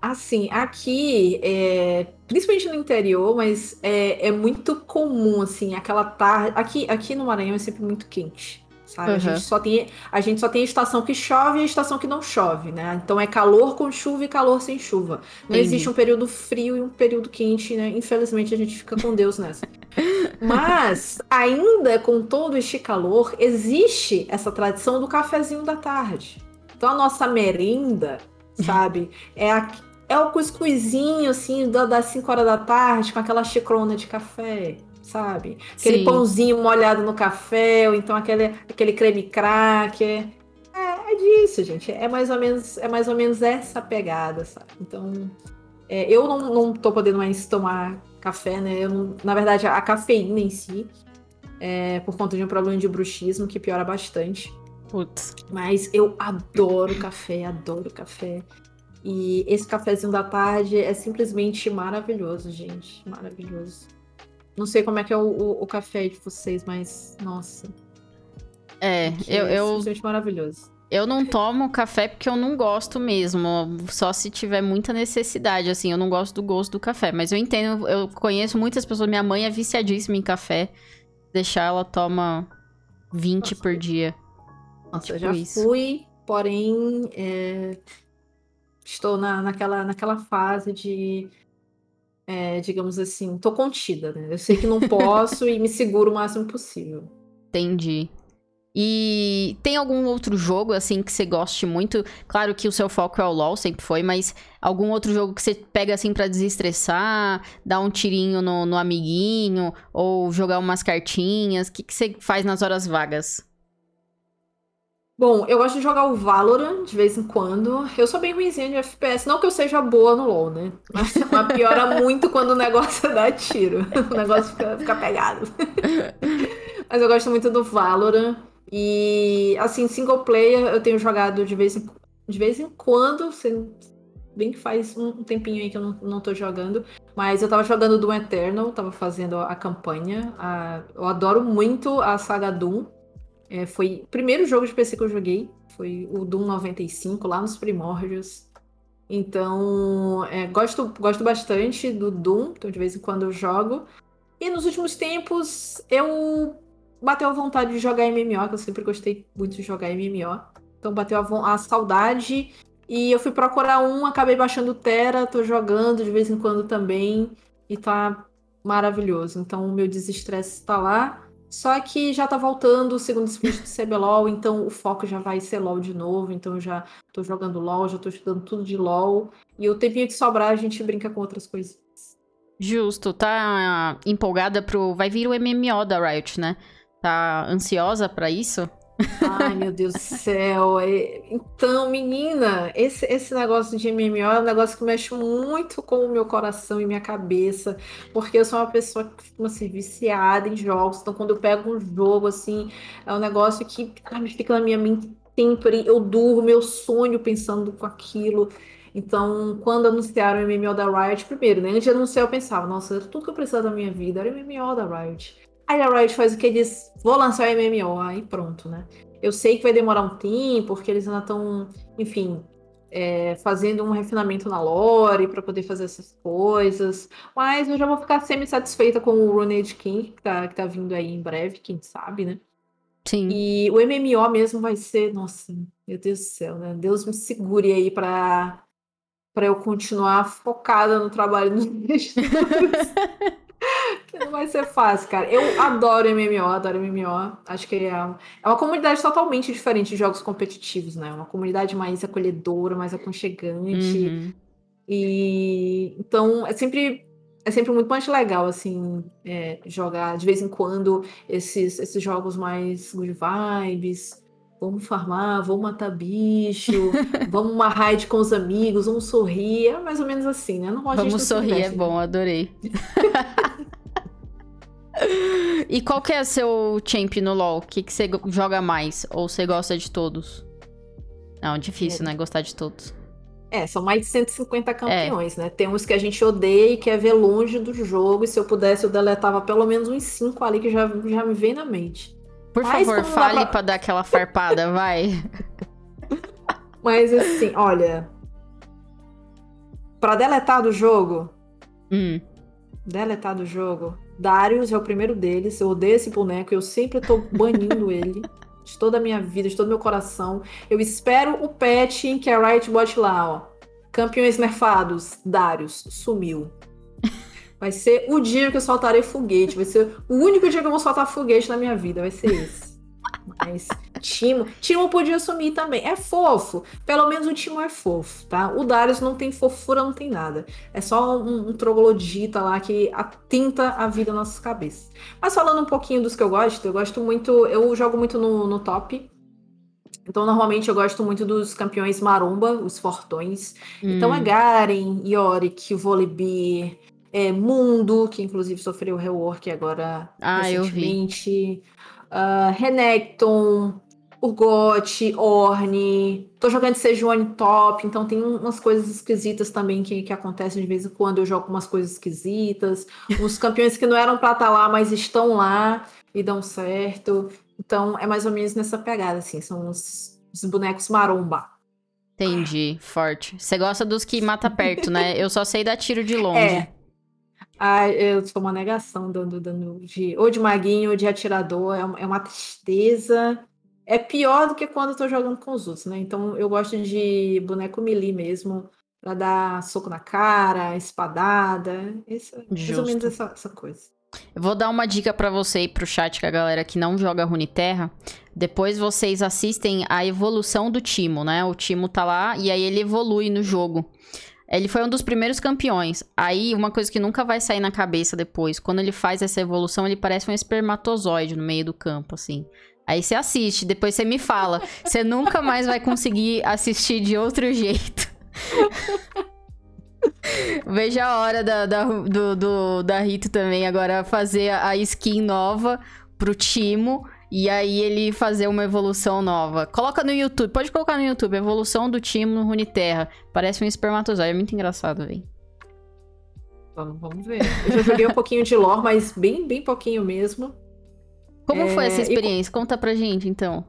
Assim, aqui, é, principalmente no interior, mas é, é, muito comum, assim, aquela tarde. Aqui, aqui no Maranhão é sempre muito quente sabe? Uhum. A, gente só tem, a gente só tem a estação que chove e a estação que não chove, né? Então é calor com chuva e calor sem chuva. Não Entendi. existe um período frio e um período quente, né? Infelizmente a gente fica com Deus nessa. Mas, ainda com todo este calor, existe essa tradição do cafezinho da tarde. Então a nossa merenda, sabe? É, a, é o cuscuzinho, assim, das 5 horas da tarde, com aquela xicrona de café sabe? Aquele Sim. pãozinho molhado no café, ou então aquele, aquele creme cracker. É, é disso, gente. É mais ou menos, é mais ou menos essa pegada, sabe? Então, é, eu não, não tô podendo mais tomar café, né? Eu não, na verdade, a cafeína em si, é, por conta de um problema de bruxismo que piora bastante. Putz. Mas eu adoro café, adoro café. E esse cafezinho da tarde é simplesmente maravilhoso, gente. Maravilhoso. Não sei como é que é o, o, o café de vocês, mas nossa. É, eu. É eu... maravilhoso. Eu não tomo café porque eu não gosto mesmo. Só se tiver muita necessidade, assim. Eu não gosto do gosto do café. Mas eu entendo, eu conheço muitas pessoas. Minha mãe é viciadíssima em café. Deixar ela toma 20 Nossa, por dia. Nossa, tipo eu já isso. fui, porém. É... Estou na, naquela, naquela fase de é, digamos assim, tô contida, né? Eu sei que não posso e me seguro o máximo possível. Entendi. E tem algum outro jogo, assim, que você goste muito? Claro que o seu foco é o LoL, sempre foi, mas algum outro jogo que você pega, assim, para desestressar, dar um tirinho no, no amiguinho, ou jogar umas cartinhas? O que, que você faz nas horas vagas? Bom, eu gosto de jogar o Valorant de vez em quando. Eu sou bem ruimzinha de FPS. Não que eu seja boa no LoL, né? Mas, mas piora muito quando o negócio dá tiro. O negócio fica, fica pegado. Mas eu gosto muito do Valorant. E, assim, single player eu tenho jogado de vez em, de vez em quando. Bem que faz um tempinho aí que eu não, não tô jogando. Mas eu tava jogando Doom Eternal, tava fazendo a campanha. A, eu adoro muito a saga Doom. É, foi o primeiro jogo de PC que eu joguei. Foi o Doom 95, lá nos primórdios. Então, é, gosto, gosto bastante do Doom, então de vez em quando eu jogo. E nos últimos tempos, eu bateu a vontade de jogar MMO, que eu sempre gostei muito de jogar MMO. Então bateu a, a saudade. E eu fui procurar um, acabei baixando Terra, tô jogando de vez em quando também. E tá maravilhoso. Então o meu desestresse tá lá. Só que já tá voltando o segundo split do CBLOL, então o foco já vai ser LOL de novo. Então já tô jogando LOL, já tô estudando tudo de LOL. E o tempinho que sobrar, a gente brinca com outras coisas. Justo, tá empolgada pro. Vai vir o MMO da Riot, né? Tá ansiosa para isso? Ai, meu Deus do céu. É, então, menina, esse, esse negócio de MMO é um negócio que mexe muito com o meu coração e minha cabeça, porque eu sou uma pessoa que fica assim, viciada em jogos. Então, quando eu pego um jogo, assim, é um negócio que sabe, fica na minha mente sempre. Eu durmo, eu sonho pensando com aquilo. Então, quando anunciaram o MMO da Riot, primeiro, né? Antes de anunciar, eu pensava, nossa, tudo que eu precisava da minha vida era o MMO da Riot. Aí a Riot faz o que diz, vou lançar o MMO, aí pronto, né? Eu sei que vai demorar um tempo, porque eles ainda estão, enfim, é, fazendo um refinamento na lore para poder fazer essas coisas. Mas eu já vou ficar semi-satisfeita com o Runage King, que tá, que tá vindo aí em breve, quem sabe, né? Sim. E o MMO mesmo vai ser, nossa, meu Deus do céu, né? Deus me segure aí para para eu continuar focada no trabalho dos meus que não vai ser fácil, cara. Eu adoro MMO, adoro MMO. Acho que é, é uma comunidade totalmente diferente de jogos competitivos, né? Uma comunidade mais acolhedora, mais aconchegante. Uhum. E então é sempre é sempre muito mais legal assim é, jogar de vez em quando esses esses jogos mais good vibes. Vamos farmar, vamos matar bicho, vamos uma raid com os amigos, vamos sorrir. É mais ou menos assim, né? Não, vamos sorrir, é bom, adorei. e qual que é seu champ no LoL? O que, que você joga mais? Ou você gosta de todos? Não, difícil, é. né? Gostar de todos. É, são mais de 150 é. campeões, é. né? Tem uns que a gente odeia e quer ver longe do jogo. E se eu pudesse, eu deletava pelo menos uns 5 ali que já, já me vem na mente. Por Mas, favor, fale pra... pra dar aquela farpada, vai. Mas assim, olha. Pra deletar do jogo. Hum. Deletar do jogo. Darius é o primeiro deles. Eu odeio esse boneco. Eu sempre tô banindo ele. De toda a minha vida, de todo meu coração. Eu espero o patch em que a Riot bote lá, ó. Campeões nerfados. Darius. Sumiu. Vai ser o dia que eu soltarei foguete. Vai ser o único dia que eu vou soltar foguete na minha vida. Vai ser esse. Mas Timo, Timo podia sumir também. É fofo. Pelo menos o Timo é fofo, tá? O Darius não tem fofura, não tem nada. É só um, um troglodita lá que atinta a vida nas nossas cabeças. Mas falando um pouquinho dos que eu gosto, eu gosto muito. Eu jogo muito no, no top. Então, normalmente eu gosto muito dos campeões maromba, os fortões. Então, hum. Então é Garen, Yorick, Volibear, é, Mundo, que inclusive sofreu rework agora ah, recentemente. Uh, Renekton, Urgot, Orne. Tô jogando Sejuani top, então tem umas coisas esquisitas também que, que acontecem de vez em quando. Eu jogo umas coisas esquisitas. Uns campeões que não eram pra estar tá lá, mas estão lá e dão certo. Então é mais ou menos nessa pegada, assim. São os, os bonecos maromba. Entendi, forte. Você gosta dos que mata perto, né? Eu só sei dar tiro de longe. É. Ah, eu sou uma negação dando, dando de, ou de maguinho ou de atirador. É uma, é uma tristeza. É pior do que quando eu tô jogando com os outros, né? Então eu gosto de boneco melee mesmo, pra dar soco na cara, espadada. Isso, mais ou menos essa, essa coisa. Eu vou dar uma dica para você e pro chat, que a galera que não joga Runeterra. Depois vocês assistem a evolução do Timo, né? O Timo tá lá e aí ele evolui no jogo. Ele foi um dos primeiros campeões. Aí, uma coisa que nunca vai sair na cabeça depois, quando ele faz essa evolução, ele parece um espermatozoide no meio do campo, assim. Aí você assiste, depois você me fala. Você nunca mais vai conseguir assistir de outro jeito. Veja a hora da, da, do, do, da Rito também agora fazer a skin nova pro Timo e aí ele fazer uma evolução nova. Coloca no YouTube, pode colocar no YouTube, evolução do Timo no Runeterra. Parece um espermatozoide, é muito engraçado, velho. Vamos, vamos ver. Eu já joguei um pouquinho de lore, mas bem, bem pouquinho mesmo. Como é... foi essa experiência? E... Conta pra gente, então.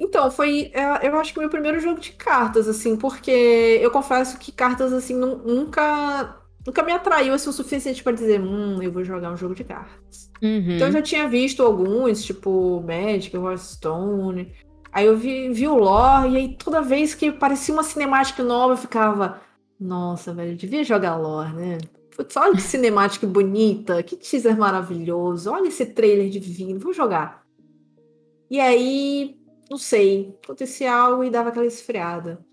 Então, foi, é, eu acho que o meu primeiro jogo de cartas, assim, porque eu confesso que cartas, assim, nunca nunca me atraiu assim, o suficiente para dizer, hum, eu vou jogar um jogo de cartas. Uhum. Então eu já tinha visto alguns, tipo Magic, Hearthstone. Aí eu vi, vi o lore, e aí toda vez que parecia uma cinemática nova, eu ficava, nossa, velho, eu devia jogar lore, né? Putz, olha que cinemática bonita, que teaser maravilhoso, olha esse trailer divino, vou jogar. E aí, não sei, acontecia algo e dava aquela esfriada.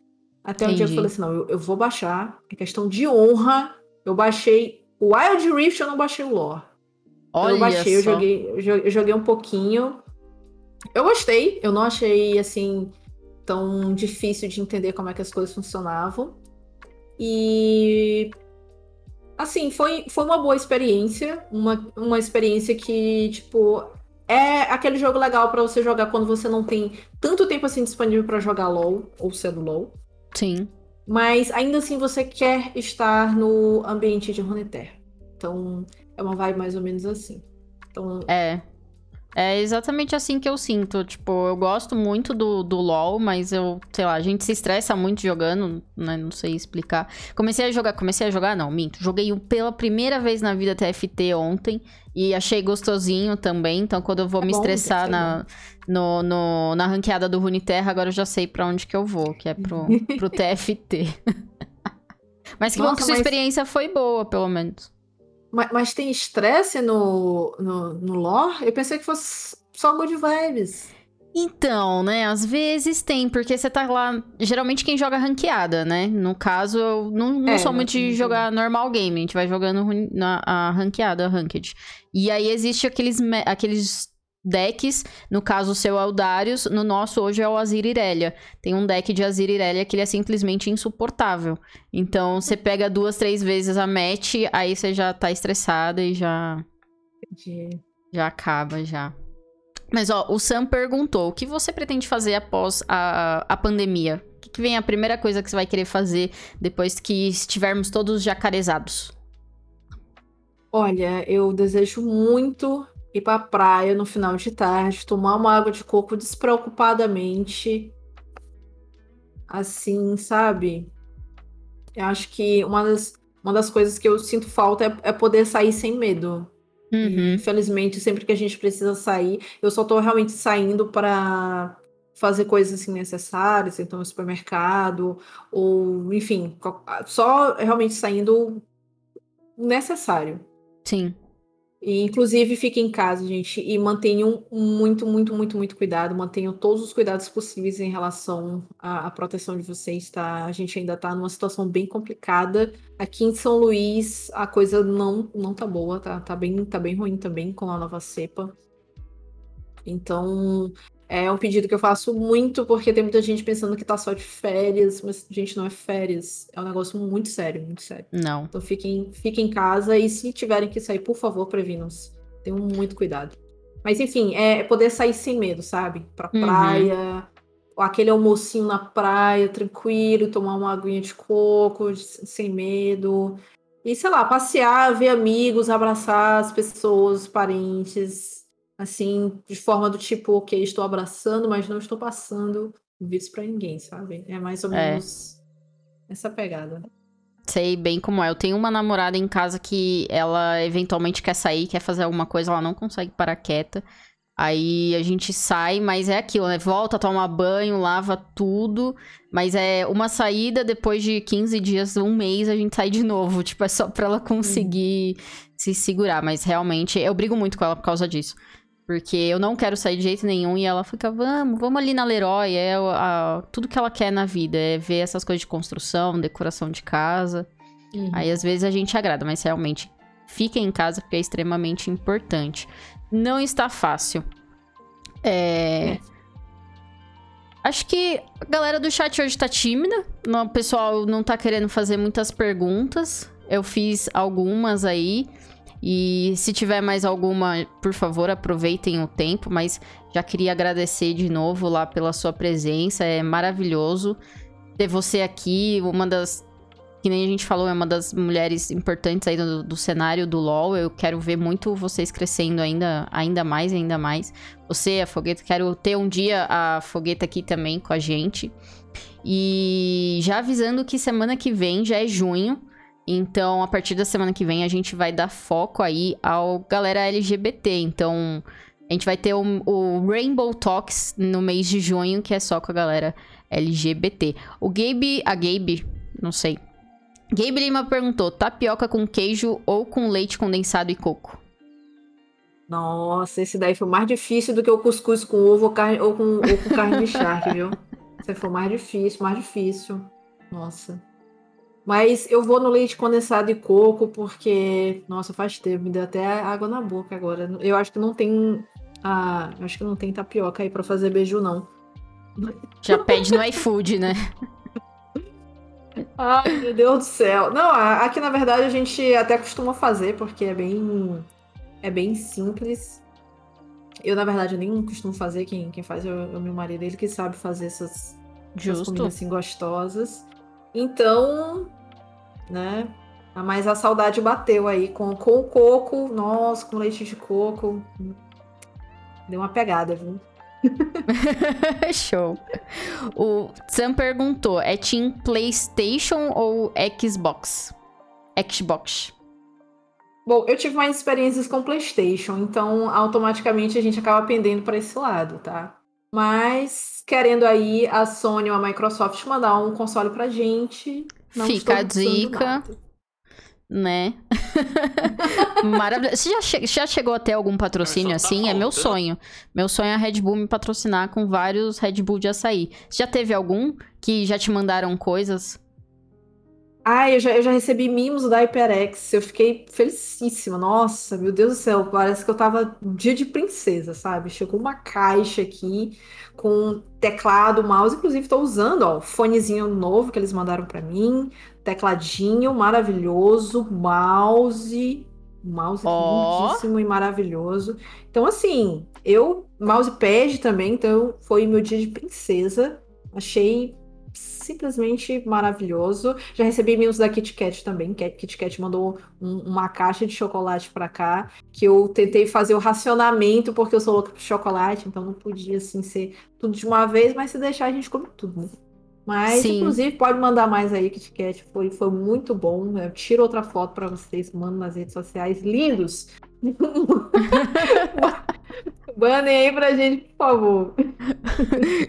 Até Entendi. um dia eu falei assim: não, eu, eu vou baixar, é questão de honra eu baixei o Wild Rift, eu não baixei o lore. Olha eu baixei, eu joguei, eu joguei um pouquinho. Eu gostei, eu não achei assim tão difícil de entender como é que as coisas funcionavam. E assim, foi, foi uma boa experiência, uma, uma experiência que, tipo, é aquele jogo legal para você jogar quando você não tem tanto tempo assim disponível para jogar LoL ou ser do LoL. Sim mas ainda assim você quer estar no ambiente de Runeterra. Então, é uma vibe mais ou menos assim. Então, é. É exatamente assim que eu sinto. Tipo, eu gosto muito do, do LoL, mas eu, sei lá, a gente se estressa muito jogando, né? Não sei explicar. Comecei a jogar, comecei a jogar, não, minto. Joguei pela primeira vez na vida TFT ontem e achei gostosinho também. Então, quando eu vou é me bom, estressar na, no, no, na ranqueada do Runeterra, agora eu já sei para onde que eu vou, que é pro, pro TFT. mas que Nossa, bom que sua mas... experiência foi boa, pelo menos. Mas, mas tem estresse no, no, no lore? Eu pensei que fosse só good vibes. Então, né, às vezes tem, porque você tá lá. Geralmente quem joga ranqueada, né? No caso, eu não, não é, sou muito de jogar normal game, a gente vai jogando na, a ranqueada, a ranked. E aí existe aqueles, aqueles decks, no caso o seu é o Darius, no nosso hoje é o Azir Irelia. Tem um deck de Azir Irelia que ele é simplesmente insuportável. Então você pega duas, três vezes a match, aí você já tá estressada e já. Entendi. Já acaba já. Mas ó, o Sam perguntou: o que você pretende fazer após a, a pandemia? O que, que vem a primeira coisa que você vai querer fazer depois que estivermos todos jacarezados? Olha, eu desejo muito ir pra praia no final de tarde, tomar uma água de coco despreocupadamente. Assim, sabe? Eu acho que uma das, uma das coisas que eu sinto falta é, é poder sair sem medo. Uhum. Infelizmente, sempre que a gente precisa sair, eu só tô realmente saindo para fazer coisas assim necessárias, então no supermercado, ou enfim, só realmente saindo necessário. Sim. E, inclusive, fique em casa, gente, e mantenham muito, muito, muito, muito cuidado. Mantenham todos os cuidados possíveis em relação à, à proteção de vocês, tá? A gente ainda tá numa situação bem complicada. Aqui em São Luís, a coisa não, não tá boa, tá? Tá bem, tá bem ruim também com a nova cepa. Então, é um pedido que eu faço muito, porque tem muita gente pensando que tá só de férias, mas, gente, não é férias. É um negócio muito sério, muito sério. Não. Então fiquem, fiquem em casa e se tiverem que sair, por favor, previnam-se. Tenham muito cuidado. Mas, enfim, é poder sair sem medo, sabe? Pra uhum. praia, aquele almocinho na praia, tranquilo, tomar uma aguinha de coco, sem medo. E, sei lá, passear, ver amigos, abraçar as pessoas, os parentes, assim, de forma do tipo, ok, estou abraçando, mas não estou passando o vírus para ninguém, sabe? É mais ou é. menos é. essa pegada. Sei bem como é. Eu tenho uma namorada em casa que ela eventualmente quer sair, quer fazer alguma coisa, ela não consegue parar quieta. Aí a gente sai, mas é aquilo, né? Volta, toma banho, lava tudo. Mas é uma saída, depois de 15 dias, um mês, a gente sai de novo. Tipo, é só pra ela conseguir hum. se segurar. Mas realmente, eu brigo muito com ela por causa disso. Porque eu não quero sair de jeito nenhum e ela fica, vamos, vamos ali na Leroy. É a, tudo que ela quer na vida, é ver essas coisas de construção, decoração de casa. Uhum. Aí às vezes a gente agrada, mas realmente fiquem em casa porque é extremamente importante. Não está fácil. É... é. Acho que a galera do chat hoje tá tímida. O pessoal não tá querendo fazer muitas perguntas. Eu fiz algumas aí. E se tiver mais alguma, por favor, aproveitem o tempo, mas já queria agradecer de novo lá pela sua presença, é maravilhoso ter você aqui, uma das que nem a gente falou, é uma das mulheres importantes aí do, do, cenário do LoL. Eu quero ver muito vocês crescendo ainda, ainda mais, ainda mais. Você, a Fogueta, quero ter um dia a Fogueta aqui também com a gente. E já avisando que semana que vem já é junho. Então, a partir da semana que vem, a gente vai dar foco aí ao galera LGBT. Então, a gente vai ter o, o, Rainbow Talks no mês de junho, que é só com a galera LGBT. O Gabe, a Gabe, não sei. Gabe Lima perguntou: tapioca com queijo ou com leite condensado e coco? Nossa, esse daí foi mais difícil do que o cuscuz com ovo ou, carne, ou, com, ou com carne de charque, viu? Esse foi mais difícil, mais difícil. Nossa. Mas eu vou no leite condensado e coco porque, nossa, faz tempo, me deu até água na boca agora. Eu acho que não tem ah, acho que não tem tapioca aí para fazer beijo não. Já pede no iFood, né? Ai, meu Deus do céu. Não, aqui na verdade a gente até costuma fazer porque é bem é bem simples. Eu, na verdade, nem costumo fazer, quem, quem faz é o, é o meu marido, ele que sabe fazer essas, essas comidas assim gostosas. Então, né? Mas a saudade bateu aí com, com o coco, nossa, com leite de coco. Deu uma pegada, viu? Show. O Sam perguntou: é Team PlayStation ou Xbox? Xbox. Bom, eu tive mais experiências com PlayStation, então automaticamente a gente acaba pendendo para esse lado, tá? Mas querendo aí a Sony ou a Microsoft mandar um console pra gente. Fica a dica. Né? Maravilhoso. Você já, che já chegou até algum patrocínio tá assim? Tá é meu sonho. Meu sonho é a Red Bull me patrocinar com vários Red Bull de açaí. Já teve algum que já te mandaram coisas? Ah, eu já, eu já recebi mimos da HyperX. Eu fiquei felicíssima. Nossa, meu Deus do céu. Parece que eu tava dia de princesa, sabe? Chegou uma caixa aqui com teclado, mouse. Inclusive, tô usando, ó, fonezinho novo que eles mandaram para mim. Tecladinho maravilhoso, mouse. Mouse oh. lindíssimo e maravilhoso. Então, assim, eu. Mousepad também, então foi meu dia de princesa. Achei simplesmente maravilhoso. Já recebi mimos da Kit Kat também. Kit Kat mandou um, uma caixa de chocolate para cá, que eu tentei fazer o racionamento, porque eu sou louca por chocolate, então não podia, assim, ser tudo de uma vez, mas se deixar a gente come tudo, né? Mas, Sim. inclusive, pode mandar mais aí, Kit Kat. Foi, foi muito bom. Eu tiro outra foto para vocês, mando nas redes sociais. Lindos! Banem aí pra gente, por favor.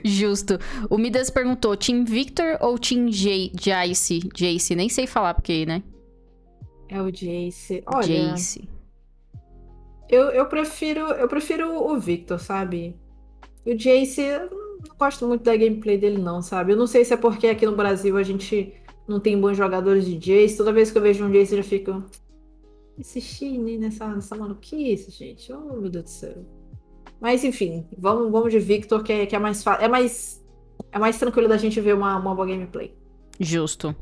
Justo. O Midas perguntou: Team Victor ou Team J Jace? Jace, nem sei falar porque, né? É o Jace. Olha. Jace. Eu, eu, prefiro, eu prefiro o Victor, sabe? O Jace, eu não gosto muito da gameplay dele, não, sabe? Eu não sei se é porque aqui no Brasil a gente não tem bons jogadores de Jace. Toda vez que eu vejo um Jace, eu já fico. Insistir nessa, nessa maluquice, gente. Oh, meu Deus do céu. Mas enfim, vamos, vamos de Victor, que é, que é mais é mais é mais tranquilo da gente ver uma, uma boa gameplay. Justo.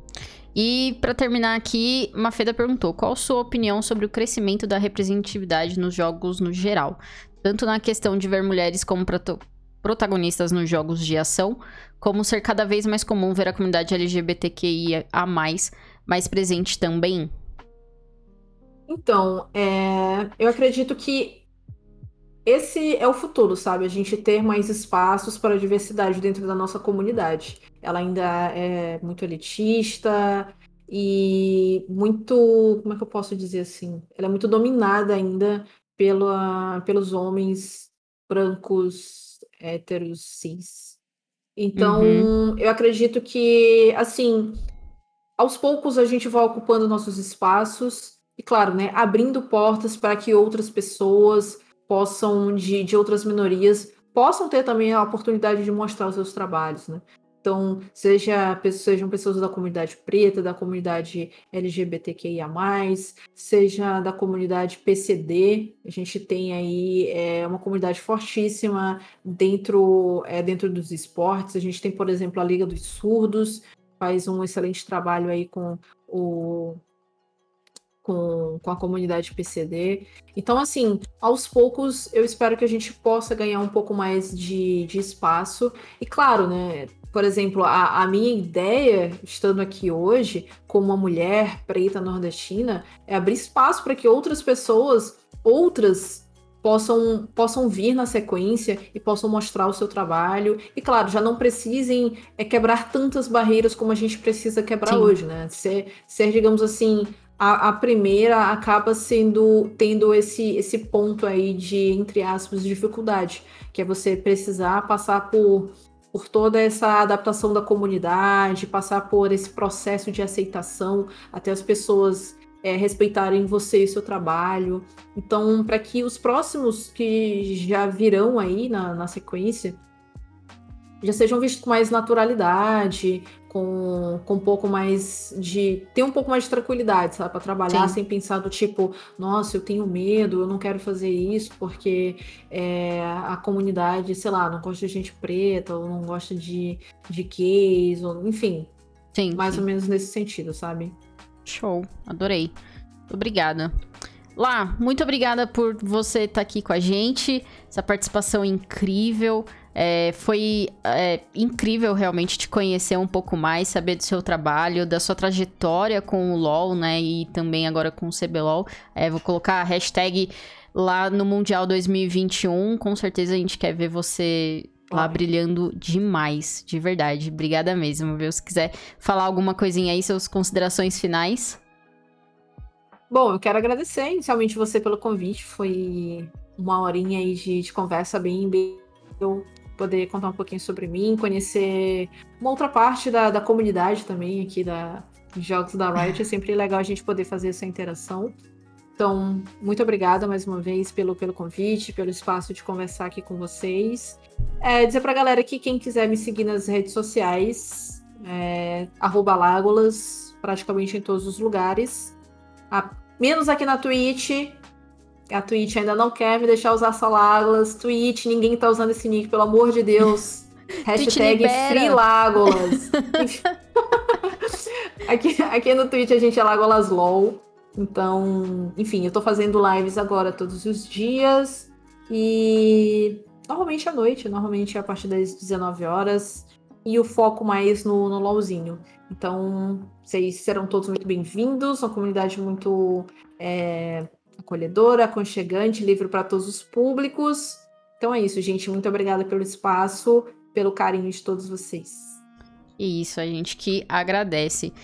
E para terminar aqui, Mafeda perguntou: qual a sua opinião sobre o crescimento da representatividade nos jogos no geral? Tanto na questão de ver mulheres como protagonistas nos jogos de ação, como ser cada vez mais comum ver a comunidade LGBTQIA mais, mais presente também? Então, é, eu acredito que esse é o futuro, sabe? A gente ter mais espaços para a diversidade dentro da nossa comunidade. Ela ainda é muito elitista e muito. Como é que eu posso dizer assim? Ela é muito dominada ainda pela, pelos homens brancos, héteros, cis. Então, uhum. eu acredito que, assim, aos poucos a gente vai ocupando nossos espaços e, claro, né, abrindo portas para que outras pessoas possam, de, de outras minorias, possam ter também a oportunidade de mostrar os seus trabalhos, né? Então, seja, sejam pessoas da comunidade preta, da comunidade LGBTQIA, seja da comunidade PCD, a gente tem aí é, uma comunidade fortíssima dentro, é, dentro dos esportes. A gente tem, por exemplo, a Liga dos Surdos, faz um excelente trabalho aí com o com, com a comunidade PCD. Então, assim, aos poucos eu espero que a gente possa ganhar um pouco mais de, de espaço. E claro, né? Por exemplo, a, a minha ideia, estando aqui hoje, como uma mulher preta nordestina, é abrir espaço para que outras pessoas, outras possam, possam vir na sequência e possam mostrar o seu trabalho. E claro, já não precisem é, quebrar tantas barreiras como a gente precisa quebrar Sim. hoje, né? Ser, ser, digamos assim, a, a, primeira acaba sendo tendo esse, esse ponto aí de, entre aspas, dificuldade, que é você precisar passar por, por toda essa adaptação da comunidade, passar por esse processo de aceitação até as pessoas é, respeitarem você e seu trabalho. Então, para que os próximos que já virão aí na, na sequência já sejam vistos com mais naturalidade, com, com um pouco mais de. ter um pouco mais de tranquilidade, sabe? Para trabalhar Sim. sem pensar do tipo, nossa, eu tenho medo, eu não quero fazer isso porque é, a comunidade, sei lá, não gosta de gente preta, ou não gosta de, de gays, ou, enfim. Sim. Mais sim. ou menos nesse sentido, sabe? Show, adorei. Obrigada. Lá, muito obrigada por você estar tá aqui com a gente, essa participação incrível. É, foi é, incrível realmente te conhecer um pouco mais, saber do seu trabalho, da sua trajetória com o LoL, né? E também agora com o CBLOL. É, vou colocar a hashtag lá no Mundial 2021. Com certeza a gente quer ver você lá brilhando demais, de verdade. Obrigada mesmo, viu? Se quiser falar alguma coisinha aí, suas considerações finais. Bom, eu quero agradecer inicialmente você pelo convite. Foi uma horinha aí de, de conversa bem, bem poder contar um pouquinho sobre mim, conhecer uma outra parte da, da comunidade também aqui da jogos da Riot. É sempre legal a gente poder fazer essa interação. Então, muito obrigada mais uma vez pelo, pelo convite, pelo espaço de conversar aqui com vocês. É, dizer pra galera que quem quiser me seguir nas redes sociais, é, Lágolas, praticamente em todos os lugares. A, menos aqui na Twitch. A Twitch ainda não quer me deixar usar essa Lágolas. Twitch, ninguém tá usando esse nick, pelo amor de Deus. Hashtag FreeLágolas. aqui, aqui no Twitch a gente é LagolaSLOL. Então, enfim, eu tô fazendo lives agora todos os dias. E normalmente à noite, normalmente a partir das 19 horas. E o foco mais no, no LOLzinho. Então, vocês serão todos muito bem-vindos. Uma comunidade muito é, acolhedora, aconchegante, livre para todos os públicos. Então é isso, gente. Muito obrigada pelo espaço, pelo carinho de todos vocês. Isso, a gente que agradece.